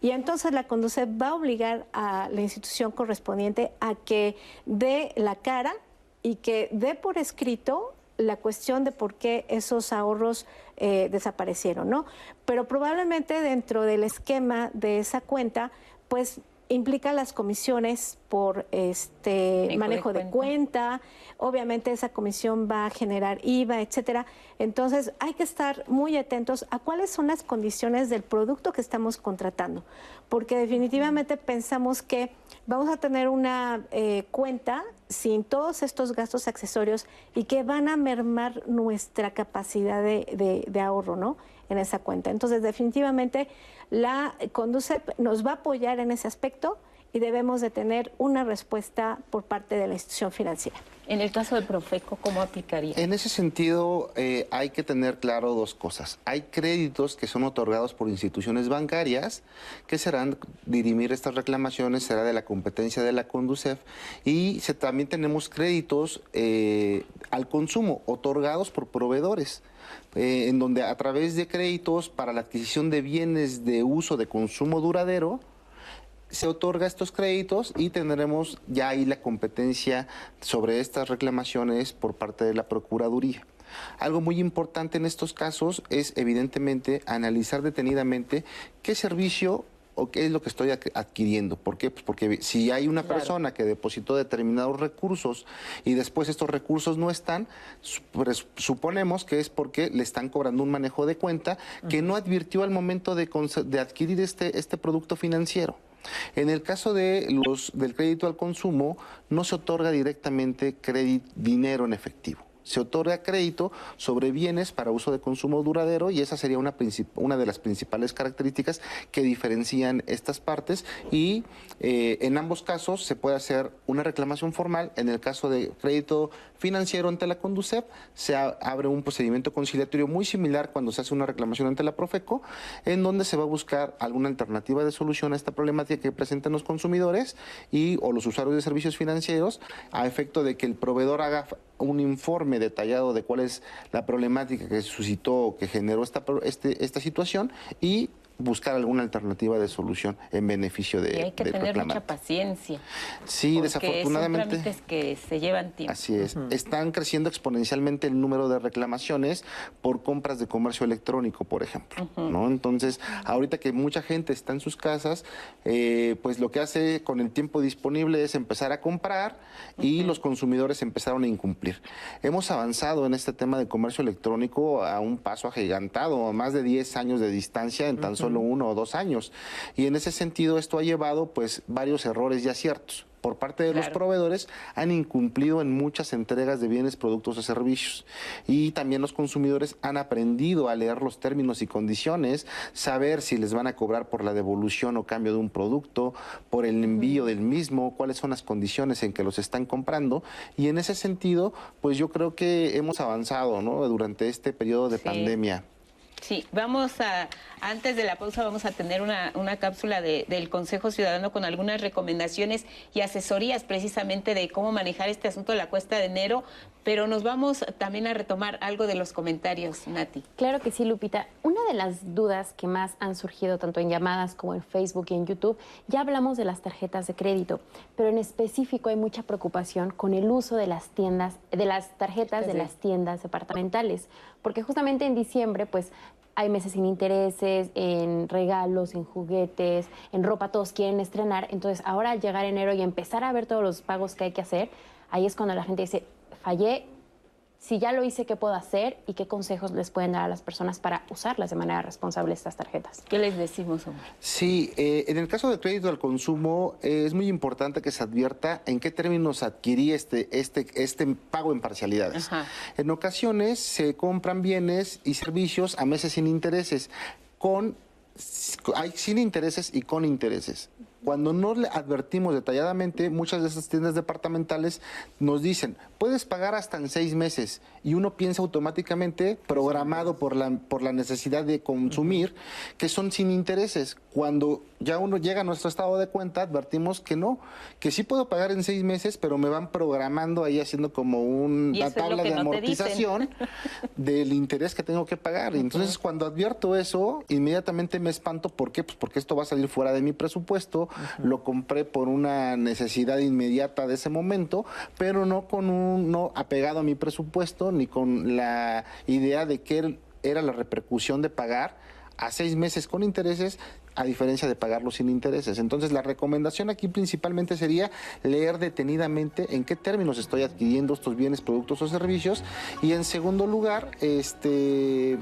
Y entonces la Conducef va a obligar a la institución correspondiente a que dé la cara y que dé por escrito la cuestión de por qué esos ahorros eh, desaparecieron, ¿no? Pero probablemente dentro del esquema de esa cuenta, pues implica las comisiones por este manejo, de, cuenta. Obviamente esa comisión va a generar IVA, etcétera. Entonces hay que estar muy atentos a cuáles son las condiciones del producto que estamos contratando, porque definitivamente pensamos que vamos a tener una eh, cuenta sin todos estos gastos accesorios y que van a mermar nuestra capacidad de, de ahorro, ¿no? En esa cuenta. Entonces definitivamente la Conducep nos va a apoyar en ese aspecto y debemos de tener una respuesta por parte de la institución financiera. En el caso del Profeco, ¿cómo aplicaría? En ese sentido, eh, hay que tener claro dos cosas. Hay créditos que son otorgados por instituciones bancarias que serán dirimir estas reclamaciones, será de la competencia de la Conducef, y también tenemos créditos eh, al consumo otorgados por proveedores. Eh, en donde a través de créditos para la adquisición de bienes de uso de consumo duradero, se otorga estos créditos y tendremos ya ahí la competencia sobre estas reclamaciones por parte de la Procuraduría. Algo muy importante en estos casos es evidentemente analizar detenidamente qué servicio o qué es lo que estoy adquiriendo. ¿Por qué? Pues porque si hay una persona que depositó determinados recursos y después estos recursos no están, pues, suponemos que es porque le están cobrando un manejo de cuenta que no advirtió al momento de, de adquirir este, este producto financiero. En el caso de los, del crédito al consumo, no se otorga directamente crédito, dinero en efectivo se otorga crédito sobre bienes para uso de consumo duradero y esa sería una, una de las principales características que diferencian estas partes y eh, en ambos casos se puede hacer una reclamación formal. En el caso de crédito financiero ante la Conducep se abre un procedimiento conciliatorio muy similar cuando se hace una reclamación ante la Profeco en donde se va a buscar alguna alternativa de solución a esta problemática que presentan los consumidores y o los usuarios de servicios financieros a efecto de que el proveedor haga un informe detallado de cuál es la problemática que suscitó, que generó esta, este, esta situación y buscar alguna alternativa de solución en beneficio de y hay que tener mucha paciencia. Sí, desafortunadamente. Son que se llevan tiempo. Así es. Están creciendo exponencialmente el número de reclamaciones por compras de comercio electrónico, por ejemplo. ¿no? Entonces, ahorita que mucha gente está en sus casas, eh, pues lo que hace con el tiempo disponible es empezar a comprar y los consumidores empezaron a incumplir. Hemos avanzado en este tema de comercio electrónico a un paso agigantado, a más de 10 años de distancia en tan solo uno o dos años. Y en ese sentido esto ha llevado pues varios errores y aciertos por parte de los proveedores han incumplido en muchas entregas de bienes, productos o servicios. Y también los consumidores han aprendido a leer los términos y condiciones, saber si les van a cobrar por la devolución o cambio de un producto, por el envío del mismo, cuáles son las condiciones en que los están comprando. Y en ese sentido, pues yo creo que hemos avanzado ¿no? durante este periodo de pandemia. Sí, vamos a, antes de la pausa vamos a tener una, una cápsula de, del Consejo Ciudadano con algunas recomendaciones y asesorías precisamente de cómo manejar este asunto de la cuesta de enero, pero nos vamos también a retomar algo de los comentarios, Nati. Claro que sí, Lupita. Una de las dudas que más han surgido tanto en llamadas como en Facebook y en YouTube, ya hablamos de las tarjetas de crédito, pero en específico hay mucha preocupación con el uso de las tiendas, de las tarjetas de las tiendas departamentales, porque justamente en diciembre, pues hay meses sin intereses, en regalos, en juguetes, en ropa, todos quieren estrenar. Entonces, ahora al llegar enero y empezar a ver todos los pagos que hay que hacer, ahí es cuando la gente dice, fallé, Si ya lo hice, ¿qué puedo hacer? ¿Y qué consejos les pueden dar a las personas para usarlas de manera responsable estas tarjetas? ¿Qué les decimos, Omar? Sí, eh, en el caso del crédito al consumo eh, es muy importante que se advierta en qué términos adquirí este, este, este pago en parcialidades. Ajá. En ocasiones se compran bienes y servicios a meses sin intereses, con hay sin intereses y con intereses. Cuando no le advertimos detalladamente, muchas de esas tiendas departamentales nos dicen, puedes pagar hasta en seis meses. Y uno piensa automáticamente, programado por la, por la necesidad de consumir, que son sin intereses. Cuando ya uno llega a nuestro estado de cuenta, advertimos que no, que sí puedo pagar en seis meses, pero me van programando ahí haciendo como una tabla de no amortización (laughs) del interés que tengo que pagar. Entonces, cuando advierto eso, inmediatamente me espanto. ¿Por qué? Pues porque esto va a salir fuera de mi presupuesto. Lo compré por una necesidad inmediata de ese momento, pero no con un no apegado a mi presupuesto ni con la idea de que era la repercusión de pagar a seis meses con intereses a diferencia de pagarlo sin intereses. Entonces, la recomendación aquí principalmente sería leer detenidamente en qué términos estoy adquiriendo estos bienes, productos o servicios. Y en segundo lugar, este,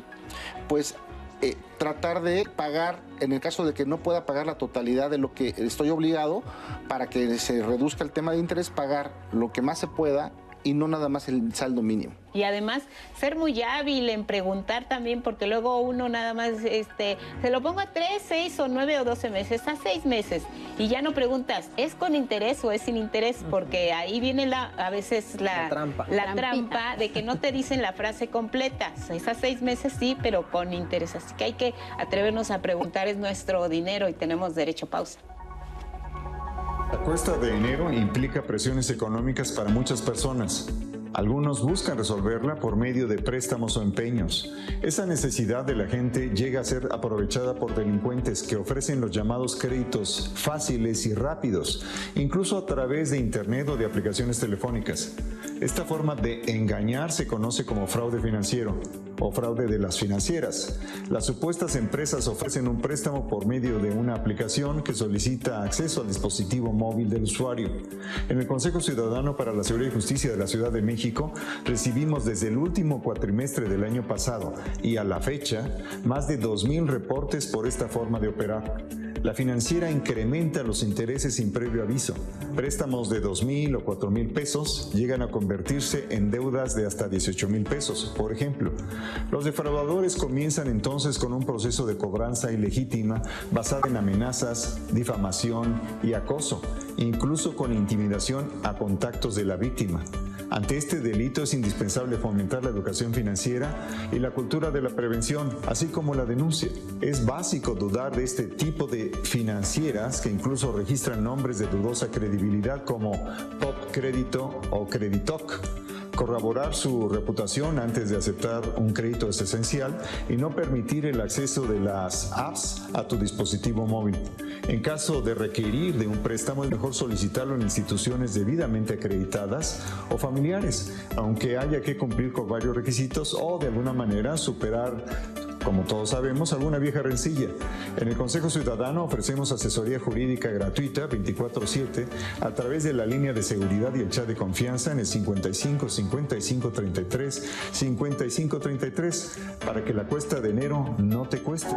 pues eh, tratar de pagar, en el caso de que no pueda pagar la totalidad de lo que estoy obligado, para que se reduzca el tema de interés, pagar lo que más se pueda y no nada más el saldo mínimo. Y además, ser muy hábil en preguntar también, porque luego uno nada más, este, se lo pongo a tres, seis o nueve o doce meses, a seis meses, y ya no preguntas, ¿es con interés o es sin interés? Porque ahí viene la, a veces la, La trampa. la trampa de que no te dicen la frase completa. Es a seis meses sí, pero con interés. Así que hay que atrevernos a preguntar, es nuestro dinero y tenemos derecho a pausa. La cuesta de enero implica presiones económicas para muchas personas. Algunos buscan resolverla por medio de préstamos o empeños. Esa necesidad de la gente llega a ser aprovechada por delincuentes que ofrecen los llamados créditos fáciles y rápidos, incluso a través de Internet o de aplicaciones telefónicas. Esta forma de engañar se conoce como fraude financiero o fraude de las financieras. Las supuestas empresas ofrecen un préstamo por medio de una aplicación que solicita acceso al dispositivo móvil del usuario. En el Consejo Ciudadano para la Seguridad y Justicia de la Ciudad de México recibimos desde el último cuatrimestre del año pasado y a la fecha más de 2.000 reportes por esta forma de operar. La financiera incrementa los intereses sin previo aviso. Préstamos de 2 mil o 4 mil pesos llegan a convertirse en deudas de hasta 18 mil pesos, por ejemplo. Los defraudadores comienzan entonces con un proceso de cobranza ilegítima basada en amenazas, difamación y acoso, incluso con intimidación a contactos de la víctima. Ante este delito es indispensable fomentar la educación financiera y la cultura de la prevención, así como la denuncia. Es básico dudar de este tipo de financieras que incluso registran nombres de dudosa credibilidad como Pop Crédito o Creditoc. Corroborar su reputación antes de aceptar un crédito es esencial y no permitir el acceso de las apps a tu dispositivo móvil. En caso de requerir de un préstamo es mejor solicitarlo en instituciones debidamente acreditadas o familiares, aunque haya que cumplir con varios requisitos o de alguna manera superar como todos sabemos, alguna vieja rencilla. En el Consejo Ciudadano ofrecemos asesoría jurídica gratuita 24/7 a través de la línea de seguridad y el chat de confianza en el 55 55 33 55 33 para que la cuesta de enero no te cueste.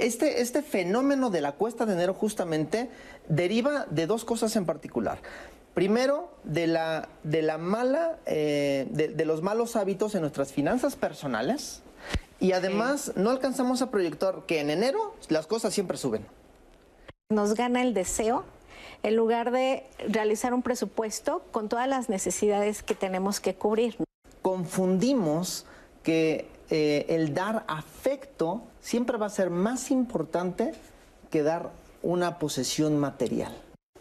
Este, este fenómeno de la cuesta de enero justamente deriva de dos cosas en particular. Primero, de la, de la mala, eh, de, de los malos hábitos en nuestras finanzas personales. Y además no alcanzamos a proyectar que en enero las cosas siempre suben. Nos gana el deseo en lugar de realizar un presupuesto con todas las necesidades que tenemos que cubrir. confundimos que eh, el dar afecto siempre va a ser más importante que dar una posesión material.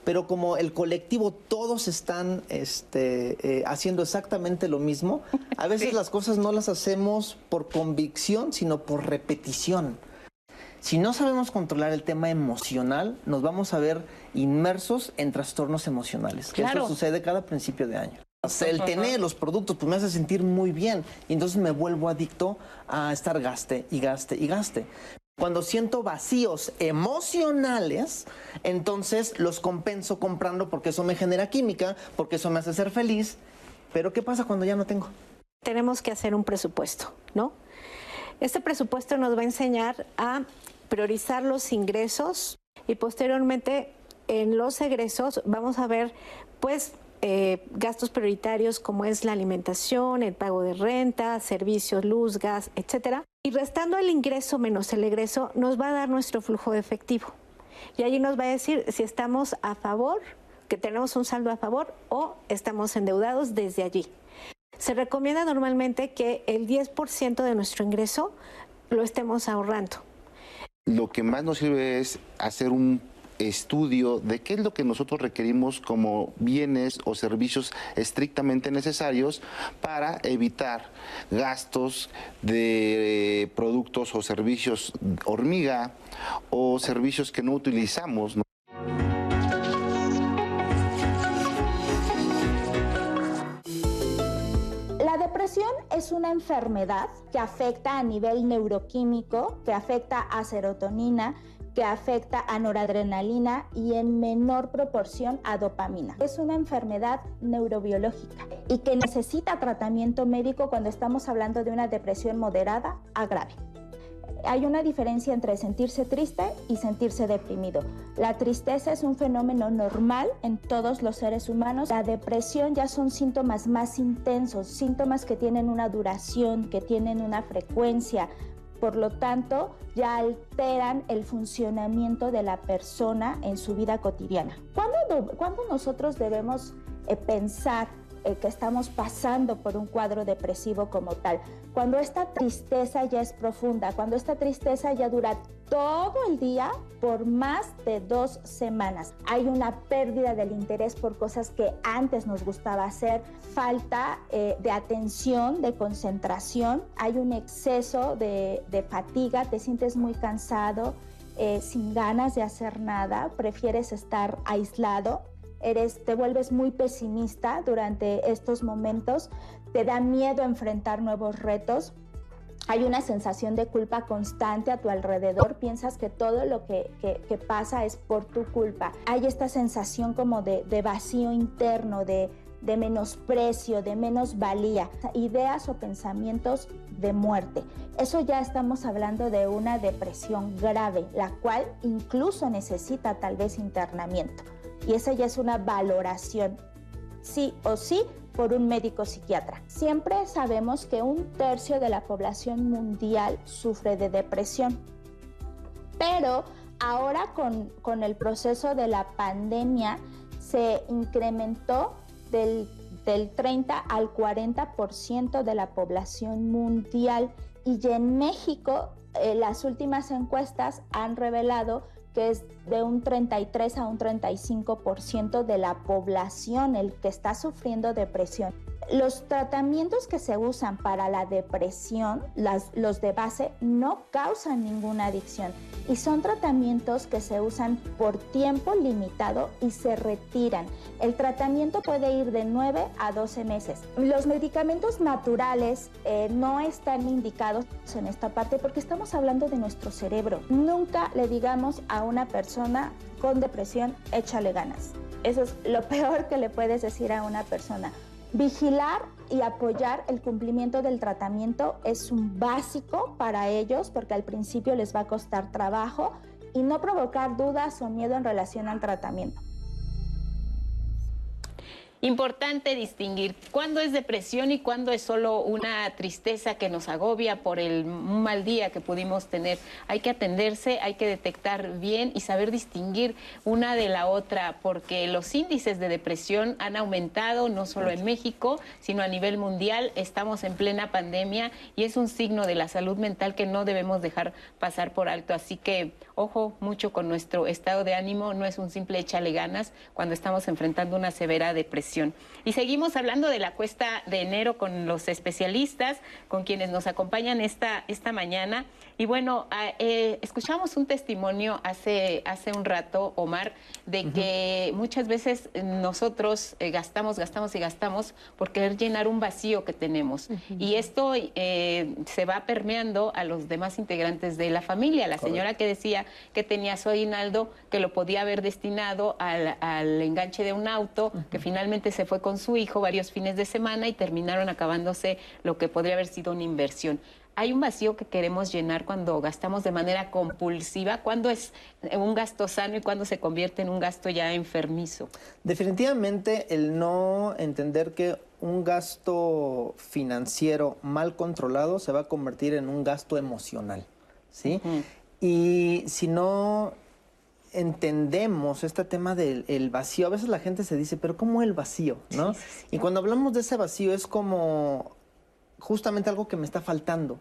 Pero como el colectivo todos están este, eh, haciendo exactamente lo mismo, a veces las cosas no las hacemos por convicción, sino por repetición. Si no sabemos controlar el tema emocional, nos vamos a ver inmersos en trastornos emocionales. que Claro. Eso sucede cada principio de año. El tener los productos pues me hace sentir muy bien y entonces me vuelvo adicto a estar gaste y gaste y gaste. Cuando siento vacíos emocionales, entonces los compenso comprando porque eso me genera química, porque eso me hace ser feliz. Pero ¿qué pasa cuando ya no tengo? Tenemos que hacer un presupuesto, ¿no? Este presupuesto nos va a enseñar a priorizar los ingresos y posteriormente en los egresos vamos a ver pues eh, gastos prioritarios como es la alimentación, el pago de renta, servicios, luz, gas, etcétera. Y restando el ingreso menos el egreso nos va a dar nuestro flujo de efectivo. Y allí nos va a decir si estamos a favor, que tenemos un saldo a favor o estamos endeudados desde allí. Se recomienda normalmente que el 10% de nuestro ingreso lo estemos ahorrando. Lo que más nos sirve es hacer un estudio de qué es lo que nosotros requerimos como bienes o servicios estrictamente necesarios para evitar gastos de eh, productos o servicios hormiga o servicios que no utilizamos. Depresión es una enfermedad que afecta a nivel neuroquímico, que afecta a serotonina, que afecta a noradrenalina y en menor proporción a dopamina. Es una enfermedad neurobiológica y que necesita tratamiento médico cuando estamos hablando de una depresión moderada a grave. Hay una diferencia entre sentirse triste y sentirse deprimido. La tristeza es un fenómeno normal en todos los seres humanos. La depresión ya son síntomas más intensos, síntomas que tienen una duración, que tienen una frecuencia, por lo tanto ya alteran el funcionamiento de la persona en su vida cotidiana. ¿Cuándo, nosotros debemos eh, pensar eh, que estamos pasando por un cuadro depresivo como tal? Cuando esta tristeza ya es profunda, cuando esta tristeza ya dura todo el día por más de dos semanas. Hay una pérdida del interés por cosas que antes nos gustaba hacer, falta eh, de atención, de concentración, hay un exceso de, fatiga, te sientes muy cansado, eh, sin ganas de hacer nada, prefieres estar aislado. Eres, te vuelves muy pesimista durante estos momentos, te da miedo enfrentar nuevos retos, hay una sensación de culpa constante a tu alrededor, piensas que todo lo que, pasa es por tu culpa. Hay esta sensación como de, vacío interno, de, de menosprecio, de menos valía, ideas o pensamientos de muerte. Eso ya estamos hablando de una depresión grave, la cual incluso necesita tal vez internamiento. Y esa ya es una valoración, sí o sí, por un médico psiquiatra. Siempre sabemos que un tercio de la población mundial sufre de depresión, pero ahora con, el proceso de la pandemia se incrementó del, 30 al 40% de la población mundial. Y en México eh, las últimas encuestas han revelado que es de un 33 a un 35% de la población el que está sufriendo depresión. Los tratamientos que se usan para la depresión, los de base, no causan ninguna adicción y son tratamientos que se usan por tiempo limitado y se retiran. El tratamiento puede ir de 9 a 12 meses. Los medicamentos naturales eh, no están indicados en esta parte porque estamos hablando de nuestro cerebro. Nunca le digamos a una persona con depresión, échale ganas. Eso es lo (laughs) peor que le puedes decir a una persona Vigilar y apoyar el cumplimiento del tratamiento es un básico para ellos porque al principio les va a costar trabajo y no provocar dudas o miedo en relación al tratamiento. Importante distinguir cuándo es depresión y cuándo es solo una tristeza que nos agobia por el mal día que pudimos tener. Hay que atenderse, hay que detectar bien y saber distinguir una de la otra, porque los índices de depresión han aumentado no solo en México, sino a nivel mundial. Estamos en plena pandemia y es un signo de la salud mental que no debemos dejar pasar por alto. Así que ojo mucho con nuestro estado de ánimo, no es un simple échale ganas cuando estamos enfrentando una severa depresión Y seguimos hablando de la cuesta de enero con los especialistas, con quienes nos acompañan esta, esta mañana. Y bueno, ah, eh, escuchamos un testimonio hace, hace un rato, Omar, de que muchas veces nosotros eh, gastamos, gastamos y gastamos por querer llenar un vacío que tenemos. Y esto eh, se va permeando a los demás integrantes de la familia. La señora que decía que tenía su aguinaldo, que lo podía haber destinado al, al enganche de un auto, que finalmente se fue con su hijo varios fines de semana y terminaron acabándose lo que podría haber sido una inversión hay un vacío que queremos llenar cuando gastamos de manera compulsiva, cuando es un gasto sano y cuando se convierte en un gasto ya enfermizo. Definitivamente el no entender que un gasto financiero mal controlado se va a convertir en un gasto emocional, ¿sí? Y si no entendemos este tema del vacío, a veces la gente se dice, pero ¿cómo el vacío? ¿no? Y cuando hablamos de ese vacío es como justamente algo que me está faltando.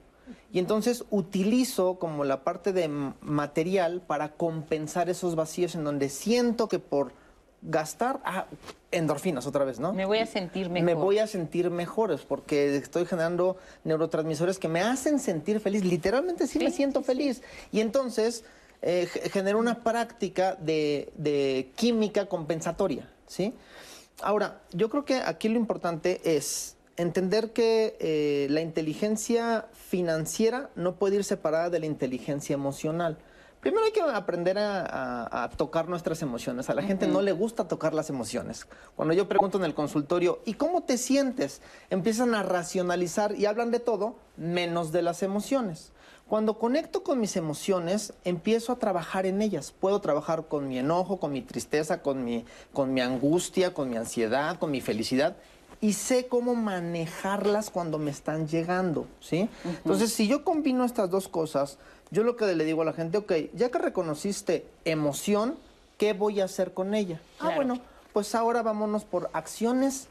Y entonces utilizo como la parte de material para compensar esos vacíos en donde siento que por gastar ah, endorfinas otra vez, ¿no? Me voy a sentir mejor. Me voy a sentir mejor porque estoy generando neurotransmisores que me hacen sentir feliz. Literalmente sí, me siento feliz. Y entonces eh, genero una práctica de, de química compensatoria, ¿sí? Ahora, yo creo que aquí lo importante es entender que eh, la inteligencia financiera no puede ir separada de la inteligencia emocional. Primero hay que aprender a, tocar nuestras emociones. A la gente no le gusta tocar las emociones. Cuando yo pregunto en el consultorio, ¿y cómo te sientes? Empiezan a racionalizar y hablan de todo menos de las emociones. Cuando conecto con mis emociones, empiezo a trabajar en ellas. Puedo trabajar con mi enojo, con mi tristeza, con mi, con mi angustia, con mi ansiedad, con mi felicidad y sé cómo manejarlas cuando me están llegando, ¿sí? Entonces, si yo combino estas dos cosas, yo lo que le digo a la gente, ok, ya que reconociste emoción, ¿qué voy a hacer con ella? Ah, bueno, pues ahora vámonos por acciones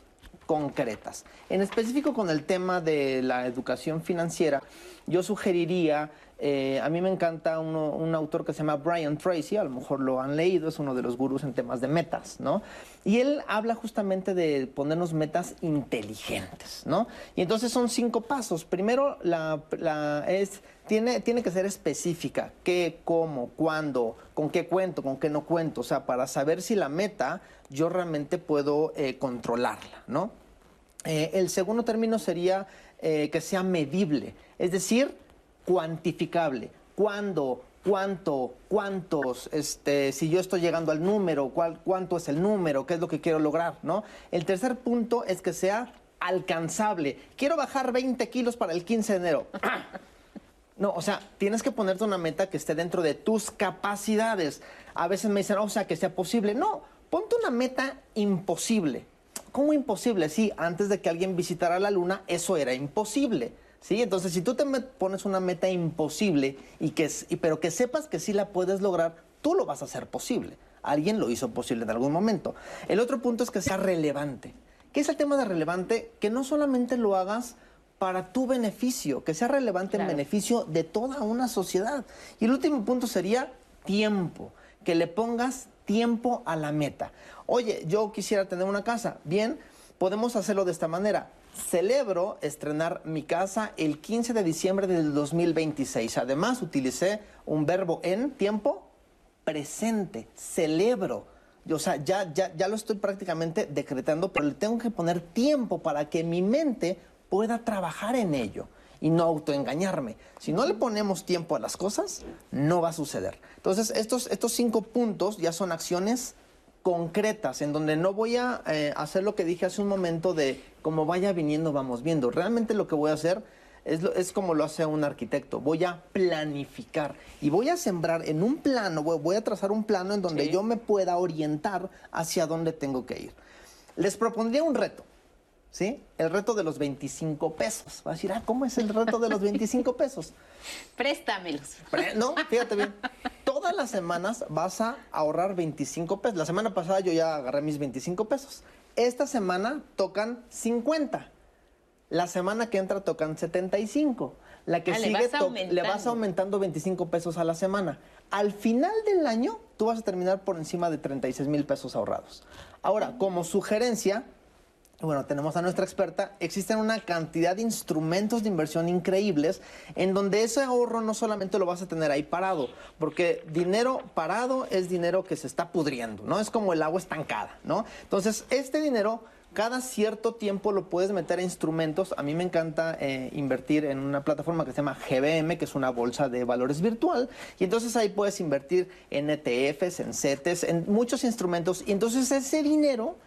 concretas. En específico con el tema de la educación financiera, yo sugeriría eh, a mí me encanta un autor que se llama Brian Tracy, a lo mejor lo han leído, es uno de los gurús en temas de metas, ¿no? Y él habla justamente de ponernos metas inteligentes, ¿no? Y entonces son cinco pasos. Primero, la, es, tiene, tiene que ser específica. ¿Qué, cómo, cuándo, con qué cuento, con qué no cuento? O sea, para saber si la meta yo realmente puedo eh, controlarla, ¿no? Eh, el segundo término sería que sea medible. Es decir, cuantificable. ¿Cuándo? ¿Cuánto? ¿Cuántos? Este, si yo estoy llegando al número, ¿cuál, ¿cuánto es el número? ¿Qué es lo que quiero lograr? ¿no? El tercer punto es que sea alcanzable. Quiero bajar 20 kilos para el 15 de enero. (coughs) No, o sea, tienes que ponerte una meta que esté dentro de tus capacidades. A veces me dicen, o sea, que sea posible. No, ponte una meta imposible. ¿Cómo imposible? Sí, antes de que alguien visitara la luna, eso era imposible. ¿sí? Entonces, si tú te pones una meta imposible, y que, pero que sepas que sí la puedes lograr, tú lo vas a hacer posible. Alguien lo hizo posible en algún momento. El otro punto es que sea relevante. ¿Qué es el tema de relevante? Que no solamente lo hagas para tu beneficio, que sea relevante en beneficio de toda una sociedad. Y el último punto sería tiempo, que le pongas tiempo a la meta. Oye, yo quisiera tener una casa. Bien, podemos hacerlo de esta manera celebro estrenar mi casa el 15 de diciembre del 2026. Además, utilicé un verbo en tiempo presente. Celebro. O sea, ya, ya, ya lo estoy prácticamente decretando, pero le tengo que poner tiempo para que mi mente pueda trabajar en ello y no autoengañarme. Si no le ponemos tiempo a las cosas, no va a suceder. Entonces, estos, estos cinco puntos ya son acciones concretas, en donde no voy a eh, hacer lo que dije hace un momento de como vaya viniendo, vamos viendo. Realmente lo que voy a hacer es, es como lo hace un arquitecto. Voy a planificar y voy a sembrar en un plano, voy, a trazar un plano en donde yo me pueda orientar hacia dónde tengo que ir. Les propondría un reto. ¿Sí? El reto de los 25 pesos. Va a decir, ah, ¿cómo es el reto de los 25 pesos? (laughs) Préstamelos. no, fíjate bien. Todas las semanas vas a ahorrar 25 pesos. La semana pasada yo ya agarré mis 25 pesos. Esta semana tocan 50. La semana que entra tocan 75. La que ah, sigue le vas aumentando 25 pesos a la semana. Al final del año, tú vas a terminar por encima de 36 mil pesos ahorrados. Ahora, como sugerencia, bueno, tenemos a nuestra experta, existen una cantidad de instrumentos de inversión increíbles en donde ese ahorro no solamente lo vas a tener ahí parado, porque dinero parado es dinero que se está pudriendo, ¿no? Es como el agua estancada, ¿no? Entonces, este dinero cada cierto tiempo lo puedes meter a instrumentos. A mí me encanta eh, invertir en una plataforma que se llama GBM, que es una bolsa de valores virtual. Y entonces ahí puedes invertir en ETFs, en CETES, en muchos instrumentos. Y entonces ese dinero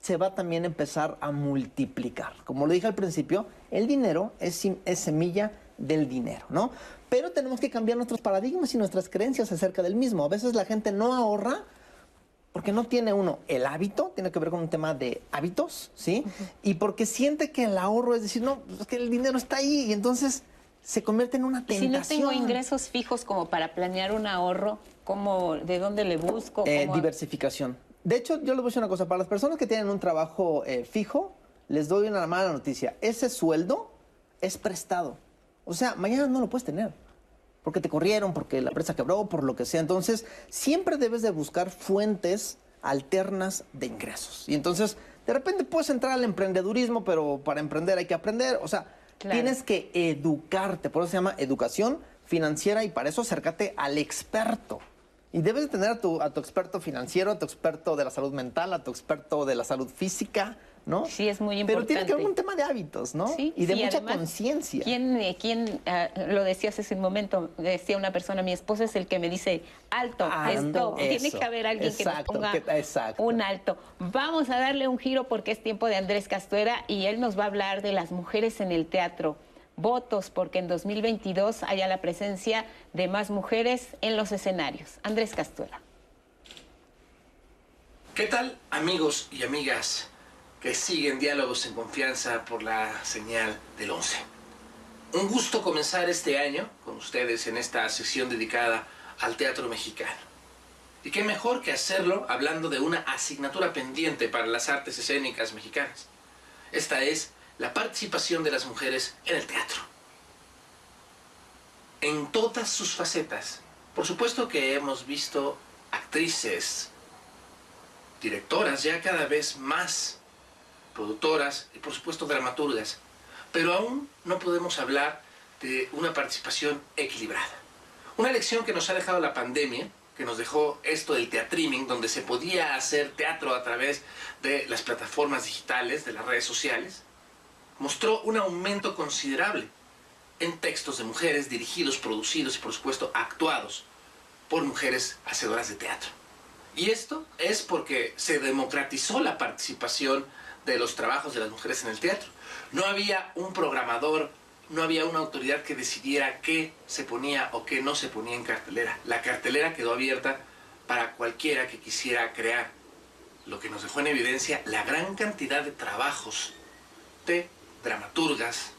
se va también a empezar a multiplicar. Como lo dije al principio, el dinero es, es semilla del dinero, ¿no? Pero tenemos que cambiar nuestros paradigmas y nuestras creencias acerca del mismo. A veces la gente no ahorra porque no tiene uno el hábito, tiene que ver con un tema de hábitos, ¿sí? Y porque siente que el ahorro es decir, no, pues es que el dinero está ahí y entonces se convierte en una tentación. Si no tengo ingresos fijos como para planear un ahorro, ¿cómo, ¿de dónde le busco? Eh, diversificación. De hecho, yo les voy a decir una cosa, para las personas que tienen un trabajo eh, fijo, les doy una mala noticia. Ese sueldo es prestado. O sea, mañana no lo puedes tener porque te corrieron, porque la empresa quebró, por lo que sea. Entonces, siempre debes de buscar fuentes alternas de ingresos. Y entonces, de repente puedes entrar al emprendedurismo, pero para emprender hay que aprender. O sea, tienes que educarte. Por eso se llama educación financiera y para eso acércate al experto. Y debes de tener a tu, a tu experto financiero, a tu experto de la salud mental, a tu experto de la salud física, ¿no? Sí, es muy importante. Pero tiene que ver un tema de hábitos, ¿no? Sí, y de mucha conciencia. ¿Quién, eh, quién ah, lo decías hace un momento? Decía una persona, mi esposo es el que me dice, alto, esto. Tiene que haber alguien que nos ponga un alto. Vamos a darle un giro porque es tiempo de Andrés Castuera y él nos va a hablar de las mujeres en el teatro. Votos porque en 2022 haya la presencia de más mujeres en los escenarios. Andrés Castuera. ¿Qué tal amigos y amigas? que siguen diálogos en confianza por la señal del 11. Un gusto comenzar este año con ustedes en esta sesión dedicada al teatro mexicano. Y qué mejor que hacerlo hablando de una asignatura pendiente para las artes escénicas mexicanas. Esta es la participación de las mujeres en el teatro. En todas sus facetas. Por supuesto que hemos visto actrices, directoras ya cada vez más productoras y por supuesto dramaturgas, pero aún no podemos hablar de una participación equilibrada. Una lección que nos ha dejado la pandemia, que nos dejó esto del teatriming, donde se podía hacer teatro a través de las plataformas digitales, de las redes sociales, mostró un aumento considerable en textos de mujeres dirigidos, producidos y por supuesto actuados por mujeres hacedoras de teatro. Y esto es porque se democratizó la participación de los trabajos de las mujeres en el teatro. No había un programador, no había una autoridad que decidiera qué se ponía o qué no se ponía en cartelera. La cartelera quedó abierta para cualquiera que quisiera crear, lo que nos dejó en evidencia la gran cantidad de trabajos de dramaturgas,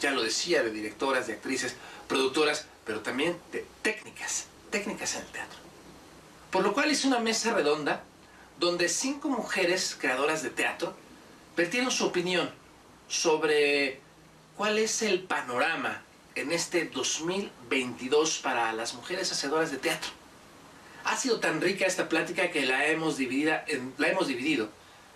ya lo decía, de directoras, de actrices, productoras, pero también de técnicas, técnicas en el teatro. Por lo cual hice una mesa redonda donde cinco mujeres creadoras de teatro vertieron su opinión sobre cuál es el panorama en este 2022 para las mujeres hacedoras de teatro. Ha sido tan rica esta plática que la hemos, dividida la hemos dividido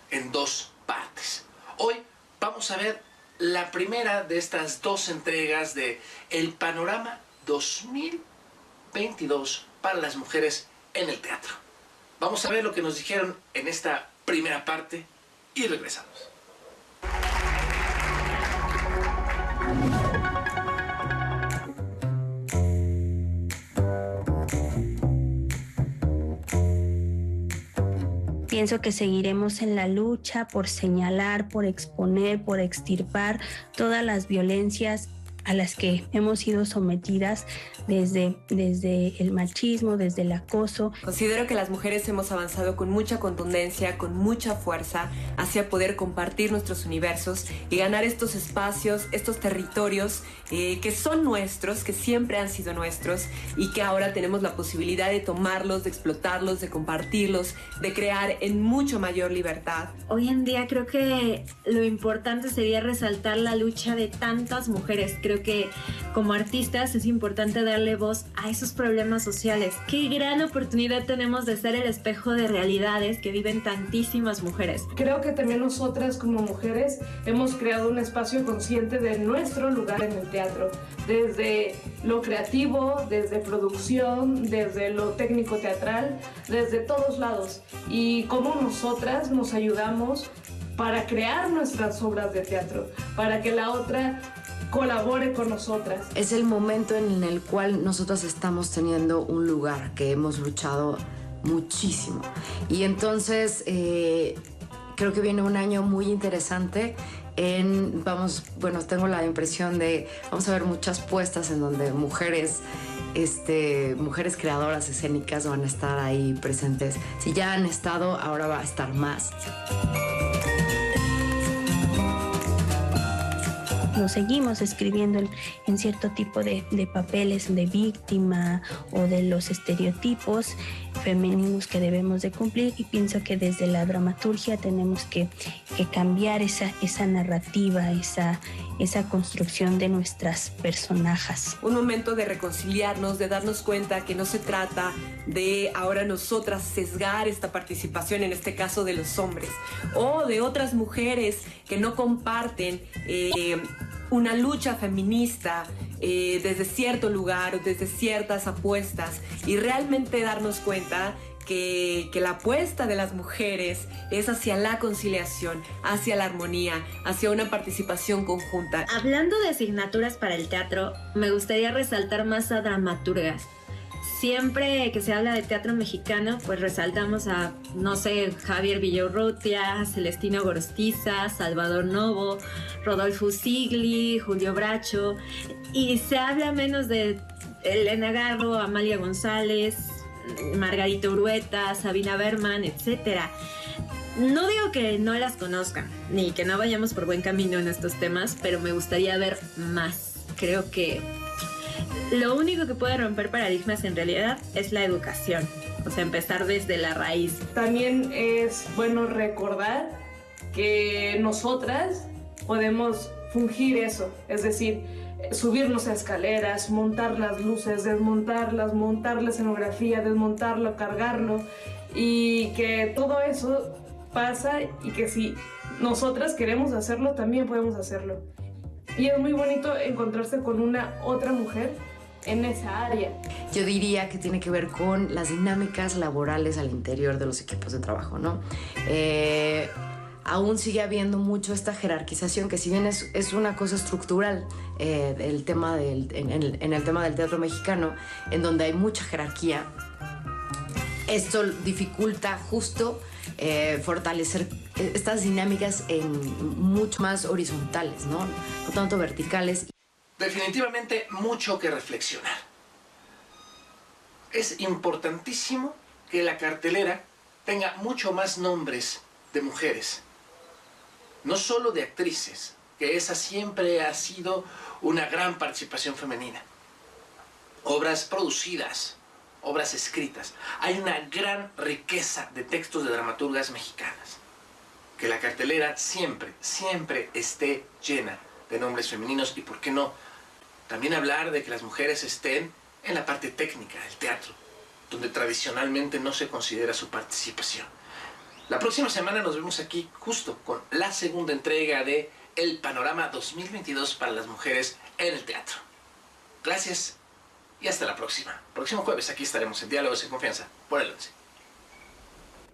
en dos partes. Hoy vamos a ver la primera de estas dos entregas de El Panorama 2022 para las mujeres en el teatro. Vamos a ver lo que nos dijeron en esta primera parte y regresamos. Pienso que seguiremos en la lucha por señalar, por exponer, por extirpar todas las violencias a las que hemos sido sometidas desde, desde el machismo, desde el acoso. Considero que las mujeres hemos avanzado con mucha contundencia, con mucha fuerza hacia poder compartir nuestros universos y ganar estos espacios, estos territorios eh, que son nuestros, que siempre han sido nuestros y que ahora tenemos la posibilidad de tomarlos, de explotarlos, de compartirlos, de crear en mucho mayor libertad. Hoy en día creo que lo importante sería resaltar la lucha de tantas mujeres creo que como artistas es importante darle voz a esos problemas sociales. Qué gran oportunidad tenemos de ser el espejo de realidades que viven tantísimas mujeres. Creo que también nosotras como mujeres hemos creado un espacio consciente de nuestro lugar en el teatro, desde lo creativo, desde producción, desde lo técnico teatral, desde todos lados. Y cómo nosotras nos ayudamos para crear nuestras obras de teatro, para que la otra colabore con nosotras. Es el momento en el cual nosotras estamos teniendo un lugar que hemos luchado muchísimo. Y entonces eh, creo que viene un año muy interesante. En, vamos, bueno, tengo la impresión de, vamos a ver muchas puestas en donde mujeres, este, mujeres creadoras escénicas van a estar ahí presentes. Si ya han estado, ahora va a estar más. Nos seguimos escribiendo en, cierto tipo de, papeles de víctima o de los estereotipos femeninos que debemos de cumplir y pienso que desde la dramaturgia tenemos que, cambiar esa, esa narrativa, esa, esa construcción de nuestras personajes. Un momento de reconciliarnos, de darnos cuenta que no se trata de ahora nosotras sesgar esta participación, en este caso de los hombres, o de otras mujeres que no comparten eh, una lucha feminista eh, desde cierto lugar o desde ciertas apuestas y realmente darnos cuenta que, que, la apuesta de las mujeres es hacia la conciliación, hacia la armonía, hacia una participación conjunta. Hablando de asignaturas para el teatro, me gustaría resaltar más a dramaturgas siempre que se habla de teatro mexicano, pues resaltamos a, no sé, Javier Villarrutia, Celestino Gorostiza, Salvador Novo, Rodolfo Sigli, Julio Bracho, y se habla menos de Elena Garro, Amalia González, Margarita Urueta, Sabina Berman, etc. No digo que no las conozcan, ni que no vayamos por buen camino en estos temas, pero me gustaría ver más. Creo que lo único que puede romper paradigmas en realidad es la educación, o sea, empezar desde la raíz. También es bueno recordar que nosotras podemos fungir eso, es decir, subirnos a escaleras, montar las luces, desmontarlas, montar la escenografía, desmontarlo, cargarlo y que todo eso pasa y que si nosotras queremos hacerlo, también podemos hacerlo. Y es muy bonito encontrarse con una otra mujer en esa área. Yo diría que tiene que ver con las dinámicas laborales al interior de los equipos de trabajo, ¿no? Eh, aún sigue habiendo mucho esta jerarquización, que si bien es, es una cosa estructural eh, el tema del, en, el, tema del teatro mexicano, en donde hay mucha jerarquía, esto dificulta justo eh, fortalecer estas dinámicas en mucho más horizontales, ¿no? Tanto verticales. Definitivamente mucho que reflexionar. Es importantísimo que la cartelera tenga mucho más nombres de mujeres, no solo de actrices, que esa siempre ha sido una gran participación femenina. Obras producidas, obras escritas. Hay una gran riqueza de textos de dramaturgas mexicanas. Que la cartelera siempre, siempre esté llena de nombres femeninos y, ¿por qué no?, también hablar de que las mujeres estén en la parte técnica del teatro, donde tradicionalmente no se considera su participación. La próxima semana nos vemos aquí justo con la segunda entrega de El Panorama 2022 para las mujeres en el teatro. Gracias y hasta la próxima. Próximo jueves aquí estaremos en Diálogos en Confianza por el 11.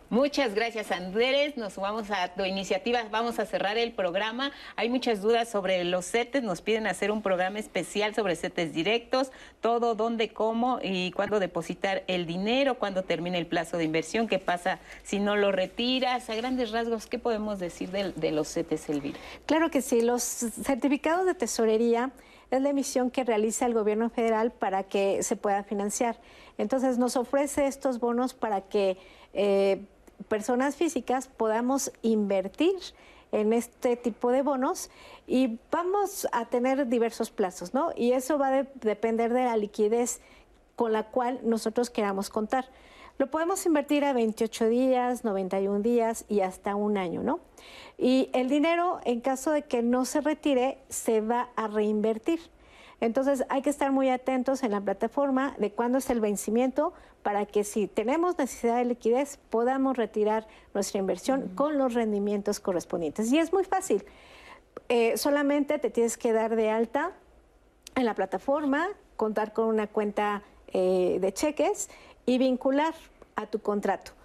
Muchas gracias, Andrés. Nos sumamos a tu iniciativa. Vamos a cerrar el programa. Hay muchas dudas sobre los CETES. Nos piden hacer un programa especial sobre CETES directos, todo, dónde, cómo y cuándo depositar el dinero, cuándo termina el plazo de inversión, qué pasa si no lo retiras. A grandes rasgos, ¿qué podemos decir de, los CETES, Elvira? Claro que sí. Los certificados de tesorería es la emisión que realiza el gobierno federal para que se pueda financiar. Entonces nos ofrece estos bonos para que eh, personas físicas podamos invertir en este tipo de bonos y vamos a tener diversos plazos, ¿no? Y eso va a depender de la liquidez con la cual nosotros queramos contar. Lo podemos invertir a 28 días, 91 días y hasta un año, ¿no? Y el dinero, en caso de que no se retire, se va a reinvertir. Entonces hay que estar muy atentos en la plataforma de cuándo es el vencimiento para que si tenemos necesidad de liquidez podamos retirar nuestra inversión con los rendimientos correspondientes. Y es muy fácil. Eh, solamente te tienes que dar de alta en la plataforma, contar con una cuenta eh, de cheques y vincular a tu contrato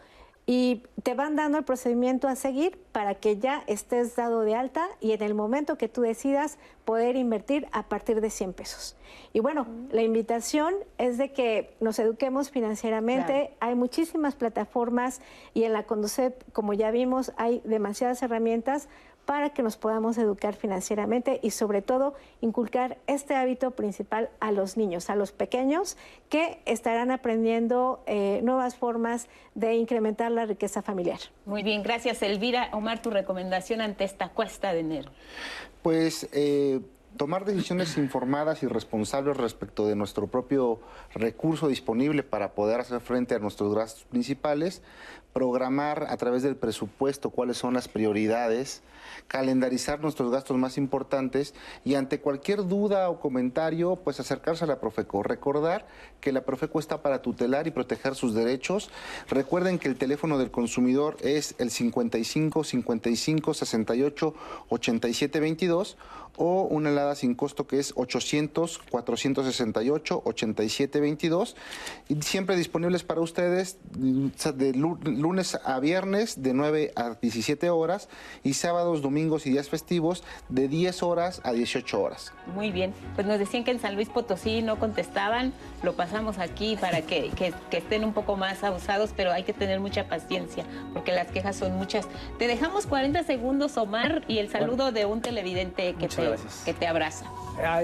y te van dando el procedimiento a seguir para que ya estés dado de alta y en el momento que tú decidas poder invertir a partir de 100 pesos. Y bueno, la invitación es de que nos eduquemos financieramente. Hay muchísimas plataformas y en la Conducet, como ya vimos, hay demasiadas herramientas para que nos podamos educar financieramente y sobre todo inculcar este hábito principal a los niños, a los pequeños que estarán aprendiendo eh, nuevas formas de incrementar la riqueza familiar. Muy bien, gracias Elvira. Omar, tu recomendación ante esta cuesta de enero. Pues eh, tomar decisiones informadas y responsables respecto de nuestro propio recurso disponible para poder hacer frente a nuestros gastos principales, programar a través del presupuesto cuáles son las prioridades, calendarizar nuestros gastos más importantes y ante cualquier duda o comentario, pues acercarse a la Profeco. Recordar que la Profeco está para tutelar y proteger sus derechos. Recuerden que el teléfono del consumidor es el 55 55 68 87 22 o una helada sin costo que es 800 468 87 22 y siempre disponibles para ustedes de lunes a viernes de 9 a 17 horas y sábados, domingos y días festivos de 10 horas a 18 horas. Muy bien, pues nos decían que en San Luis Potosí no contestaban, lo pasamos aquí para que, que, estén un poco más abusados, pero hay que tener mucha paciencia porque las quejas son muchas. Te dejamos 40 segundos, Omar, y el saludo de un televidente que te, que te abraza.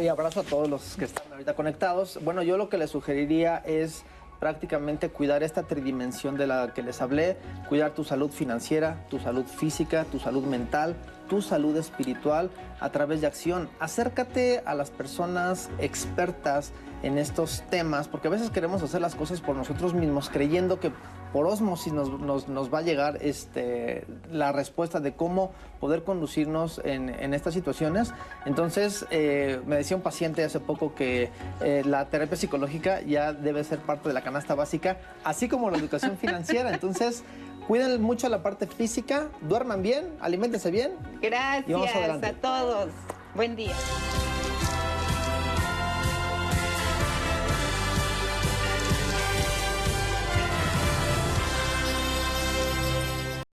Y abrazo a todos los que están ahorita conectados. Bueno, yo lo que les sugeriría es prácticamente cuidar esta tridimensión de la que les hablé, cuidar tu salud financiera, tu salud física, tu salud mental, tu salud espiritual a través de acción. Acércate a las personas expertas en estos temas, porque a veces queremos hacer las cosas por nosotros mismos, creyendo que por osmosis nos, nos, va a llegar este, la respuesta de cómo poder conducirnos en, en estas situaciones. Entonces, eh, me decía un paciente hace poco que eh, la terapia psicológica ya debe ser parte de la canasta básica, así como la educación (laughs) financiera. Entonces, cuiden mucho la parte física, duerman bien, aliméntense bien. Gracias a todos. Buen día.